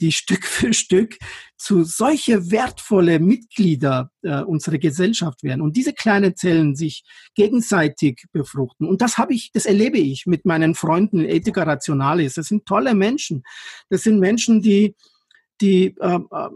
Speaker 2: die Stück für Stück zu solche wertvolle Mitglieder äh, unserer Gesellschaft werden und diese kleinen Zellen sich gegenseitig befruchten. Und das habe ich, das erlebe ich mit meinen Freunden in Ethica Rationalis. Das sind tolle Menschen. Das sind Menschen, die die äh, äh,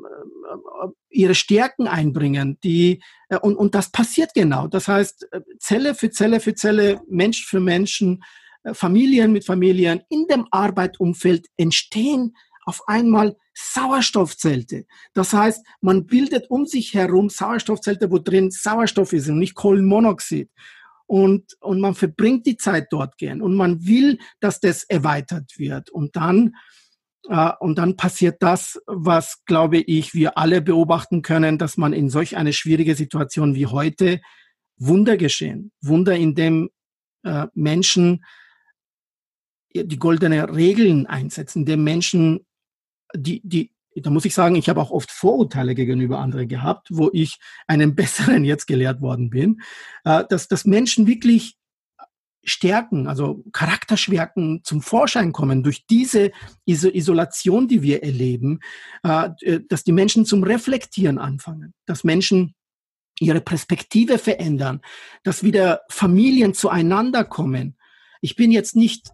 Speaker 2: ihre Stärken einbringen, die äh, und, und das passiert genau. Das heißt, äh, Zelle für Zelle für Zelle, Mensch für Menschen, äh, Familien mit Familien in dem Arbeitumfeld entstehen auf einmal Sauerstoffzelte. Das heißt, man bildet um sich herum Sauerstoffzelte, wo drin Sauerstoff ist und nicht Kohlenmonoxid. Und, und man verbringt die Zeit dort gern und man will, dass das erweitert wird. Und dann, äh, und dann passiert das, was, glaube ich, wir alle beobachten können, dass man in solch eine schwierige Situation wie heute Wunder geschehen. Wunder, in dem äh, Menschen die goldene Regeln einsetzen, in dem Menschen die, die, da muss ich sagen, ich habe auch oft Vorurteile gegenüber anderen gehabt, wo ich einen *laughs* besseren jetzt gelehrt worden bin, äh, dass, dass Menschen wirklich Stärken, also Charakterschwärken zum Vorschein kommen durch diese Isolation, die wir erleben, äh, äh, dass die Menschen zum Reflektieren anfangen, dass Menschen ihre Perspektive verändern, dass wieder Familien zueinander kommen. Ich bin jetzt nicht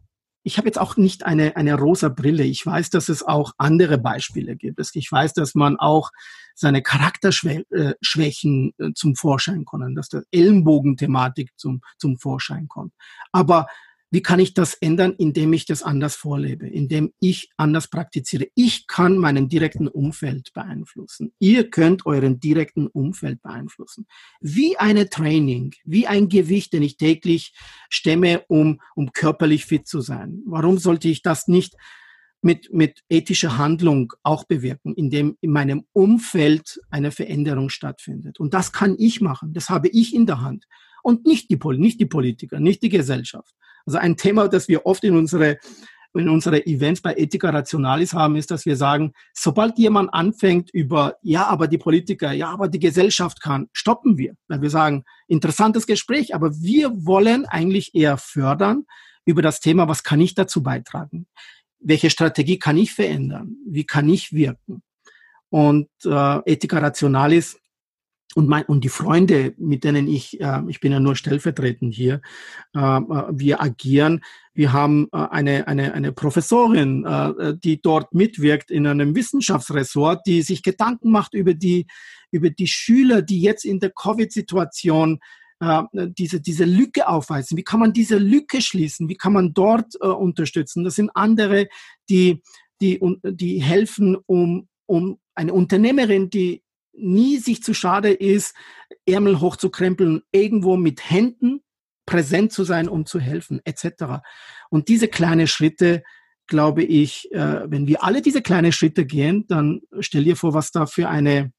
Speaker 2: ich habe jetzt auch nicht eine, eine rosa Brille. Ich weiß, dass es auch andere Beispiele gibt. Ich weiß, dass man auch seine Charakterschwächen äh, zum Vorschein kommen, dass der Ellenbogenthematik zum, zum Vorschein kommt. Aber wie kann ich das ändern, indem ich das anders vorlebe, indem ich anders praktiziere? Ich kann meinen direkten Umfeld beeinflussen. Ihr könnt euren direkten Umfeld beeinflussen. Wie eine Training, wie ein Gewicht, den ich täglich stemme, um, um körperlich fit zu sein. Warum sollte ich das nicht mit, mit ethischer Handlung auch bewirken, indem in meinem Umfeld eine Veränderung stattfindet? Und das kann ich machen. Das habe ich in der Hand. Und nicht die, nicht die Politiker, nicht die Gesellschaft. Also ein Thema, das wir oft in unsere in unsere Events bei Ethica Rationalis haben, ist, dass wir sagen, sobald jemand anfängt über, ja, aber die Politiker, ja, aber die Gesellschaft kann, stoppen wir. Weil wir sagen, interessantes Gespräch, aber wir wollen eigentlich eher fördern über das Thema, was kann ich dazu beitragen? Welche Strategie kann ich verändern? Wie kann ich wirken? Und äh, Ethica Rationalis und, mein, und die Freunde, mit denen ich, äh, ich bin ja nur stellvertretend hier, äh, äh, wir agieren. Wir haben äh, eine, eine, eine Professorin, äh, die dort mitwirkt in einem Wissenschaftsressort, die sich Gedanken macht über die, über die Schüler, die jetzt in der Covid-Situation äh, diese, diese Lücke aufweisen. Wie kann man diese Lücke schließen? Wie kann man dort äh, unterstützen? Das sind andere, die die, die helfen, um, um eine Unternehmerin, die nie sich zu schade ist, Ärmel hochzukrempeln, irgendwo mit Händen präsent zu sein, um zu helfen, etc. Und diese kleinen Schritte, glaube ich, äh, wenn wir alle diese kleinen Schritte gehen, dann stell dir vor, was da für eine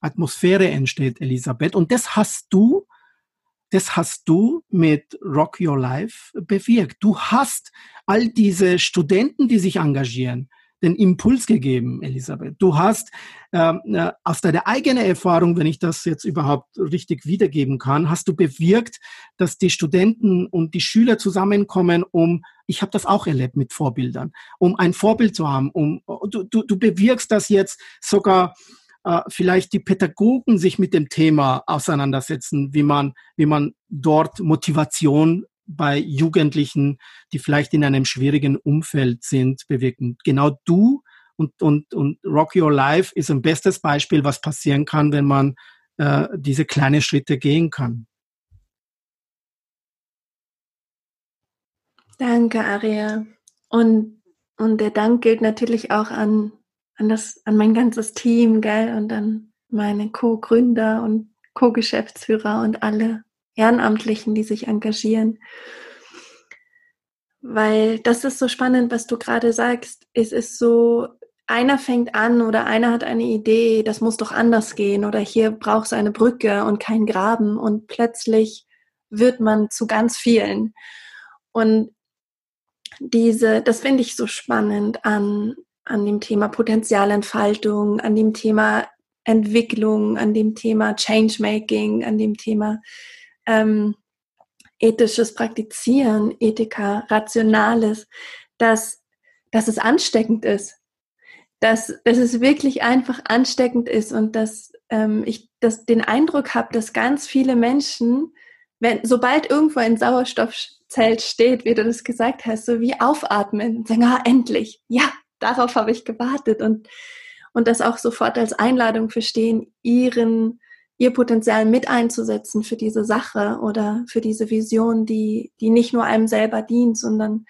Speaker 2: Atmosphäre entsteht, Elisabeth. Und das hast du, das hast du mit Rock Your Life bewirkt. Du hast all diese Studenten, die sich engagieren, den Impuls gegeben, Elisabeth. Du hast ähm, äh, aus deiner eigenen Erfahrung, wenn ich das jetzt überhaupt richtig wiedergeben kann, hast du bewirkt, dass die Studenten und die Schüler zusammenkommen, um, ich habe das auch erlebt mit Vorbildern, um ein Vorbild zu haben, um du, du, du bewirkst das jetzt sogar äh, vielleicht die Pädagogen sich mit dem Thema auseinandersetzen, wie man, wie man dort Motivation bei Jugendlichen, die vielleicht in einem schwierigen Umfeld sind, bewirken. Genau du und, und, und Rock Your Life ist ein bestes Beispiel, was passieren kann, wenn man äh, diese kleinen Schritte gehen kann.
Speaker 1: Danke, Aria. Und, und der Dank gilt natürlich auch an, an, das, an mein ganzes Team, gell? Und an meine Co-Gründer und Co-Geschäftsführer und alle Ehrenamtlichen, die sich engagieren. Weil das ist so spannend, was du gerade sagst. Es ist so, einer fängt an oder einer hat eine Idee, das muss doch anders gehen oder hier braucht es eine Brücke und kein Graben und plötzlich wird man zu ganz vielen. Und diese, das finde ich so spannend an, an dem Thema Potenzialentfaltung, an dem Thema Entwicklung, an dem Thema Changemaking, an dem Thema ähm, ethisches Praktizieren, Ethika, Rationales, dass, dass es ansteckend ist. Dass, dass es wirklich einfach ansteckend ist und dass ähm, ich das, den Eindruck habe, dass ganz viele Menschen, wenn, sobald irgendwo ein Sauerstoffzelt steht, wie du das gesagt hast, so wie aufatmen und sagen, ah, endlich, ja, darauf habe ich gewartet und, und das auch sofort als Einladung verstehen, ihren ihr Potenzial mit einzusetzen für diese Sache oder für diese Vision, die, die nicht nur einem selber dient, sondern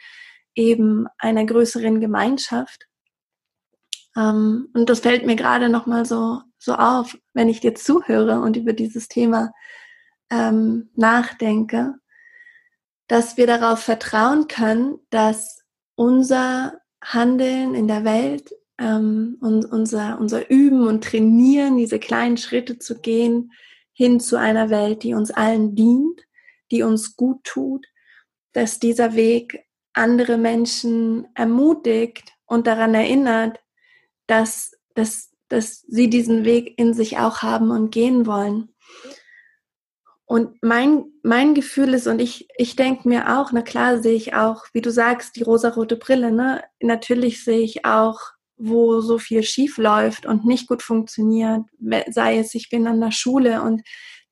Speaker 1: eben einer größeren Gemeinschaft. Ähm, und das fällt mir gerade nochmal so, so auf, wenn ich dir zuhöre und über dieses Thema ähm, nachdenke, dass wir darauf vertrauen können, dass unser Handeln in der Welt ähm, und unser, unser Üben und Trainieren, diese kleinen Schritte zu gehen, hin zu einer Welt, die uns allen dient, die uns gut tut, dass dieser Weg andere Menschen ermutigt und daran erinnert, dass, dass, dass sie diesen Weg in sich auch haben und gehen wollen. Und mein, mein Gefühl ist, und ich, ich denke mir auch, na klar sehe ich auch, wie du sagst, die rosarote Brille, ne? Natürlich sehe ich auch wo so viel schief läuft und nicht gut funktioniert, sei es, ich bin an der Schule und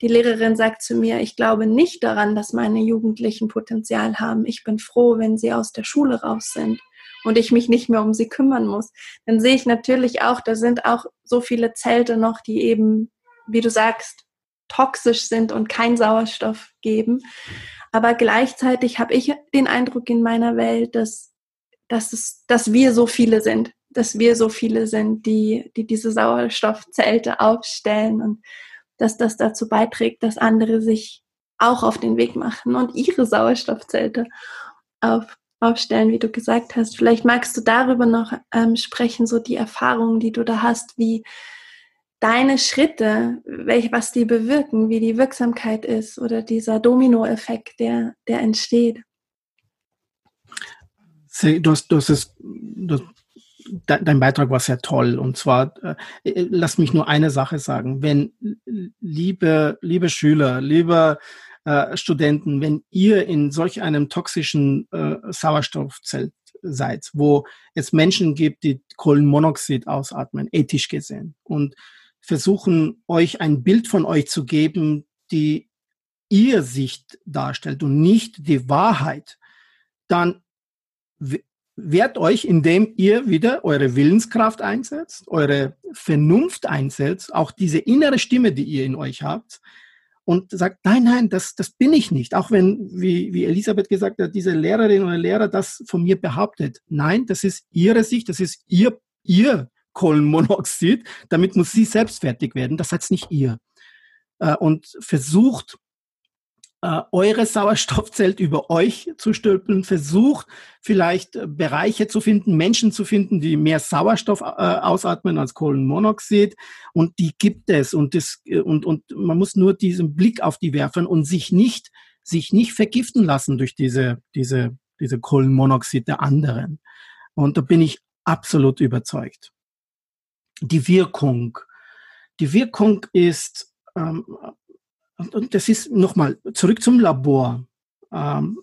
Speaker 1: die Lehrerin sagt zu mir, ich glaube nicht daran, dass meine Jugendlichen Potenzial haben. Ich bin froh, wenn sie aus der Schule raus sind und ich mich nicht mehr um sie kümmern muss. Dann sehe ich natürlich auch, da sind auch so viele Zelte noch, die eben, wie du sagst, toxisch sind und keinen Sauerstoff geben. Aber gleichzeitig habe ich den Eindruck in meiner Welt, dass, dass, es, dass wir so viele sind, dass wir so viele sind, die, die diese Sauerstoffzelte aufstellen und dass das dazu beiträgt, dass andere sich auch auf den Weg machen und ihre Sauerstoffzelte auf, aufstellen, wie du gesagt hast. Vielleicht magst du darüber noch ähm, sprechen, so die Erfahrungen, die du da hast, wie deine Schritte, welche, was die bewirken, wie die Wirksamkeit ist oder dieser Dominoeffekt, der, der entsteht.
Speaker 2: Du hast, du hast es, du dein Beitrag war sehr toll. Und zwar, äh, äh, lass mich nur eine Sache sagen. Wenn, liebe, liebe Schüler, liebe äh, Studenten, wenn ihr in solch einem toxischen äh, Sauerstoffzelt seid, wo es Menschen gibt, die Kohlenmonoxid ausatmen, ethisch gesehen, und versuchen euch ein Bild von euch zu geben, die ihr Sicht darstellt und nicht die Wahrheit, dann wehrt euch, indem ihr wieder eure Willenskraft einsetzt, eure Vernunft einsetzt, auch diese innere Stimme, die ihr in euch habt, und sagt, nein, nein, das, das bin ich nicht. Auch wenn, wie, wie Elisabeth gesagt hat, diese Lehrerin oder Lehrer das von mir behauptet. Nein, das ist ihre Sicht, das ist ihr, ihr Kohlenmonoxid. Damit muss sie selbst fertig werden. Das heißt nicht ihr. Äh, und versucht, äh, eure Sauerstoffzelt über euch zu stülpen, versucht vielleicht äh, Bereiche zu finden, Menschen zu finden, die mehr Sauerstoff äh, ausatmen als Kohlenmonoxid. Und die gibt es. Und das äh, und und man muss nur diesen Blick auf die werfen und sich nicht sich nicht vergiften lassen durch diese diese diese Kohlenmonoxid der anderen. Und da bin ich absolut überzeugt. Die Wirkung, die Wirkung ist ähm, und, das ist nochmal zurück zum Labor ähm,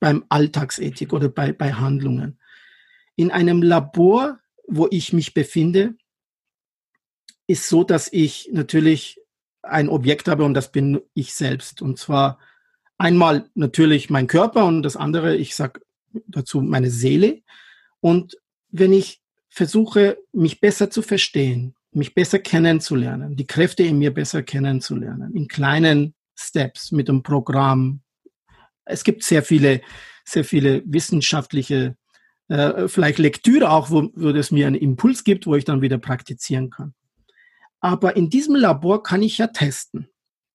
Speaker 2: beim Alltagsethik oder bei, bei Handlungen. In einem Labor, wo ich mich befinde, ist so, dass ich natürlich ein Objekt habe und das bin ich selbst. Und zwar einmal natürlich mein Körper und das andere, ich sage dazu meine Seele. Und wenn ich versuche, mich besser zu verstehen, mich besser kennenzulernen, die Kräfte in mir besser kennenzulernen, in kleinen Steps mit dem Programm. Es gibt sehr viele, sehr viele wissenschaftliche, äh, vielleicht Lektüre auch, wo, wo es mir einen Impuls gibt, wo ich dann wieder praktizieren kann. Aber in diesem Labor kann ich ja testen.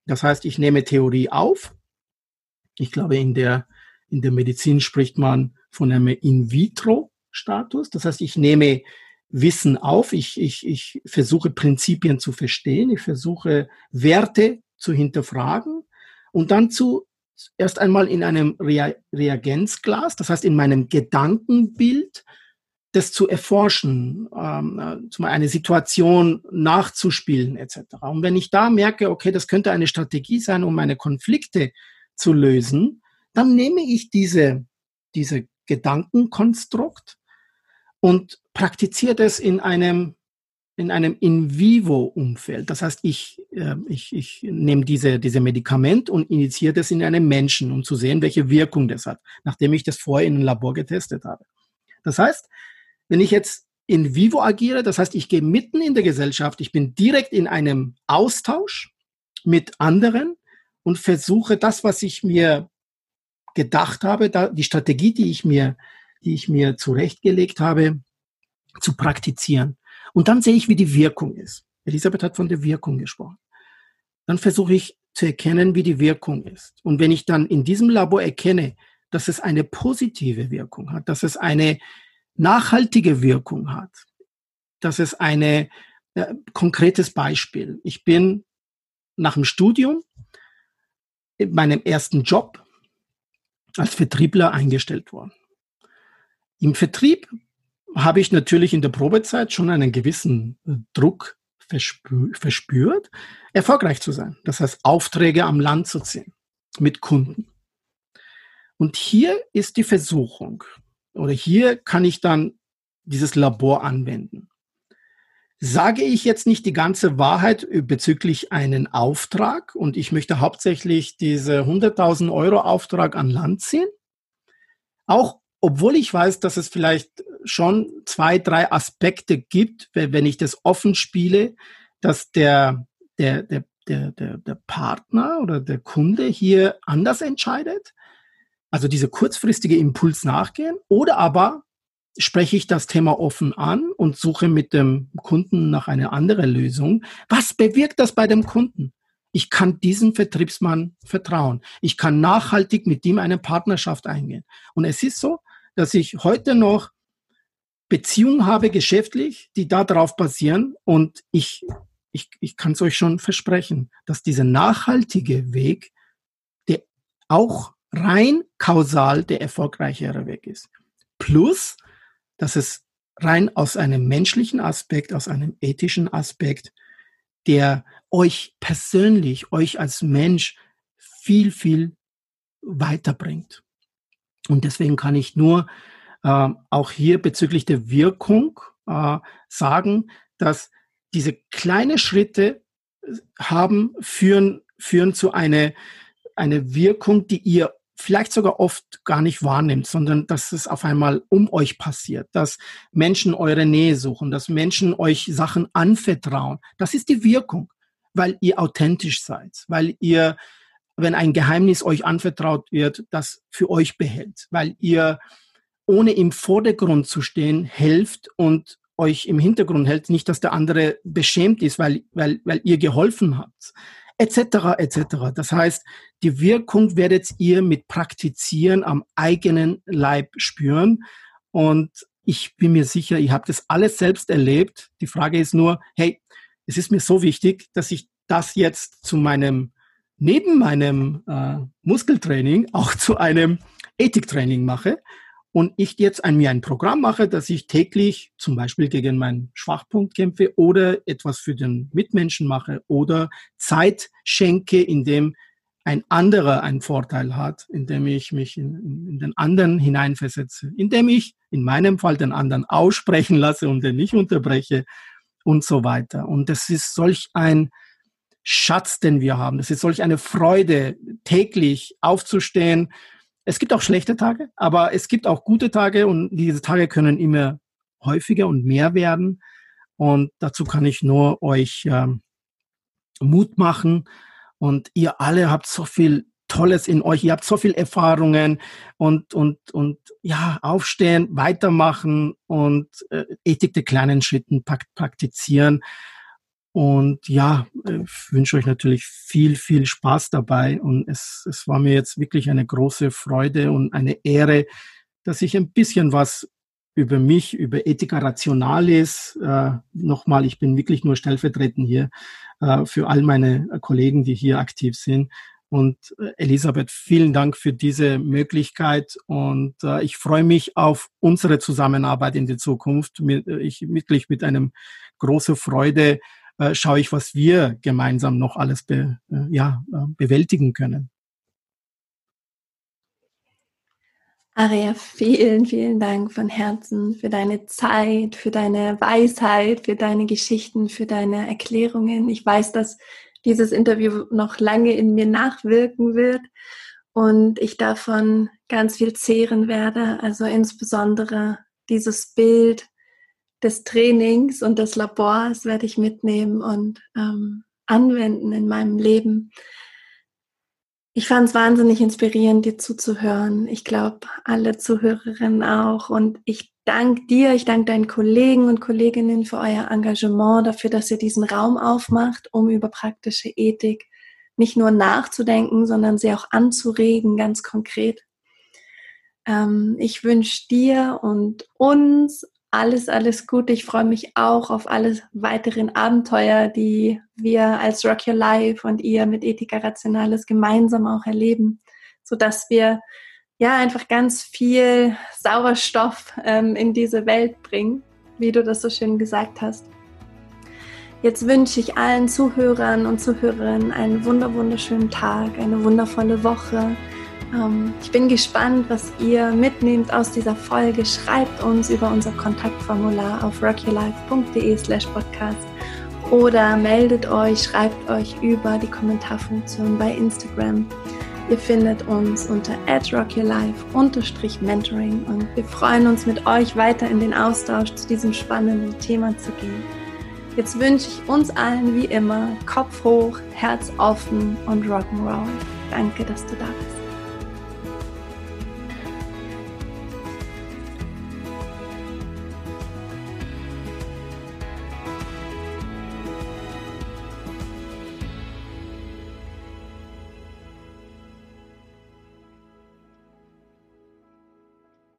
Speaker 2: Das heißt, ich nehme Theorie auf. Ich glaube, in der, in der Medizin spricht man von einem In-vitro-Status. Das heißt, ich nehme Wissen auf. Ich, ich, ich versuche Prinzipien zu verstehen. Ich versuche Werte zu hinterfragen und dann zu erst einmal in einem Rea Reagenzglas, das heißt in meinem Gedankenbild, das zu erforschen, ähm, äh, eine Situation nachzuspielen etc. Und wenn ich da merke, okay, das könnte eine Strategie sein, um meine Konflikte zu lösen, dann nehme ich diese, diese Gedankenkonstrukt und praktiziere das in einem in einem In-vivo-Umfeld. Das heißt, ich, äh, ich, ich nehme diese, diese Medikament und initiiere das in einem Menschen, um zu sehen, welche Wirkung das hat, nachdem ich das vorher in einem Labor getestet habe. Das heißt, wenn ich jetzt in vivo agiere, das heißt, ich gehe mitten in der Gesellschaft, ich bin direkt in einem Austausch mit anderen und versuche das, was ich mir gedacht habe, die Strategie, die ich mir, die ich mir zurechtgelegt habe, zu praktizieren. Und dann sehe ich, wie die Wirkung ist. Elisabeth hat von der Wirkung gesprochen. Dann versuche ich zu erkennen, wie die Wirkung ist. Und wenn ich dann in diesem Labor erkenne, dass es eine positive Wirkung hat, dass es eine nachhaltige Wirkung hat, dass es eine äh, konkretes Beispiel. Ich bin nach dem Studium in meinem ersten Job als Vertriebler eingestellt worden. Im Vertrieb habe ich natürlich in der Probezeit schon einen gewissen äh, Druck verspürt, erfolgreich zu sein. Das heißt, Aufträge am Land zu ziehen mit Kunden. Und hier ist die Versuchung, oder hier kann ich dann dieses Labor anwenden. Sage ich jetzt nicht die ganze Wahrheit bezüglich einen Auftrag und ich möchte hauptsächlich diese 100.000 Euro Auftrag an Land ziehen, auch obwohl ich weiß, dass es vielleicht schon zwei, drei Aspekte gibt, wenn ich das offen spiele, dass der, der, der, der, der, der Partner oder der Kunde hier anders entscheidet, also diese kurzfristige Impuls nachgehen, oder aber spreche ich das Thema offen an und suche mit dem Kunden nach einer anderen Lösung. Was bewirkt das bei dem Kunden? Ich kann diesem Vertriebsmann vertrauen. Ich kann nachhaltig mit ihm eine Partnerschaft eingehen. Und es ist so, dass ich heute noch Beziehungen habe geschäftlich, die darauf basieren und ich, ich, ich kann es euch schon versprechen, dass dieser nachhaltige Weg, der auch rein kausal der erfolgreichere Weg ist. Plus, dass es rein aus einem menschlichen Aspekt, aus einem ethischen Aspekt, der euch persönlich, euch als Mensch viel, viel weiterbringt. Und deswegen kann ich nur äh, auch hier bezüglich der Wirkung äh, sagen, dass diese kleinen Schritte äh, haben, führen, führen zu einer eine Wirkung, die ihr vielleicht sogar oft gar nicht wahrnimmt, sondern dass es auf einmal um euch passiert, dass Menschen eure Nähe suchen, dass Menschen euch Sachen anvertrauen. Das ist die Wirkung. weil ihr authentisch seid, weil ihr, wenn ein Geheimnis euch anvertraut wird, das für euch behält, weil ihr ohne im Vordergrund zu stehen, helft und euch im Hintergrund hält, nicht, dass der andere beschämt ist, weil, weil, weil ihr geholfen habt, etc., etc. Das heißt, die Wirkung werdet ihr mit Praktizieren am eigenen Leib spüren und ich bin mir sicher, ihr habt das alles selbst erlebt. Die Frage ist nur, hey, es ist mir so wichtig, dass ich das jetzt zu meinem, neben meinem äh, Muskeltraining auch zu einem Ethiktraining mache und ich jetzt an mir ein Programm mache, dass ich täglich zum Beispiel gegen meinen Schwachpunkt kämpfe oder etwas für den Mitmenschen mache oder Zeit schenke, indem ein anderer einen Vorteil hat, indem ich mich in, in, den anderen hineinversetze, indem ich in meinem Fall den anderen aussprechen lasse und den nicht unterbreche und so weiter. Und das ist solch ein Schatz, den wir haben. Das ist solch eine Freude, täglich aufzustehen. Es gibt auch schlechte Tage, aber es gibt auch gute Tage und diese Tage können immer häufiger und mehr werden. Und dazu kann ich nur euch ähm, Mut machen. Und ihr alle habt so viel Tolles in euch. Ihr habt so viel Erfahrungen und, und, und ja, aufstehen, weitermachen und äh, Ethik der kleinen Schritten praktizieren. Und ja, ich wünsche euch natürlich viel, viel Spaß dabei. Und es, es war mir jetzt wirklich eine große Freude und eine Ehre, dass ich ein bisschen was über mich, über Ethika Rationalis, äh, nochmal, ich bin wirklich nur stellvertretend hier äh, für all meine Kollegen, die hier aktiv sind, und äh, Elisabeth, vielen Dank für diese Möglichkeit und äh, ich freue mich auf unsere Zusammenarbeit in der Zukunft. Mit, äh, ich wirklich mit einem großen Freude äh, schaue ich, was wir gemeinsam noch alles be, äh, ja, äh, bewältigen können.
Speaker 1: Aria, vielen, vielen Dank von Herzen für deine Zeit, für deine Weisheit, für deine Geschichten, für deine Erklärungen. Ich weiß, dass dieses Interview noch lange in mir nachwirken wird und ich davon ganz viel zehren werde. Also insbesondere dieses Bild des Trainings und des Labors werde ich mitnehmen und ähm, anwenden in meinem Leben. Ich fand es wahnsinnig inspirierend, dir zuzuhören. Ich glaube, alle Zuhörerinnen auch. Und ich danke dir, ich danke deinen Kollegen und Kolleginnen für euer Engagement, dafür, dass ihr diesen Raum aufmacht, um über praktische Ethik nicht nur nachzudenken, sondern sie auch anzuregen, ganz konkret. Ähm, ich wünsche dir und uns alles, alles Gute. Ich freue mich auch auf alle weiteren Abenteuer, die wir als Rock Your Life und ihr mit Ethika Rationales gemeinsam auch erleben, sodass wir ja einfach ganz viel Sauerstoff ähm, in diese Welt bringen, wie du das so schön gesagt hast. Jetzt wünsche ich allen Zuhörern und Zuhörerinnen einen wunder wunderschönen Tag, eine wundervolle Woche ich bin gespannt, was ihr mitnehmt aus dieser Folge. Schreibt uns über unser Kontaktformular auf rockylife.de slash podcast oder meldet euch, schreibt euch über die Kommentarfunktion bei Instagram. Ihr findet uns unter rockylife-mentoring und wir freuen uns mit euch weiter in den Austausch zu diesem spannenden Thema zu gehen. Jetzt wünsche ich uns allen wie immer Kopf hoch, Herz offen und Rock'n'Roll. Danke, dass du da bist.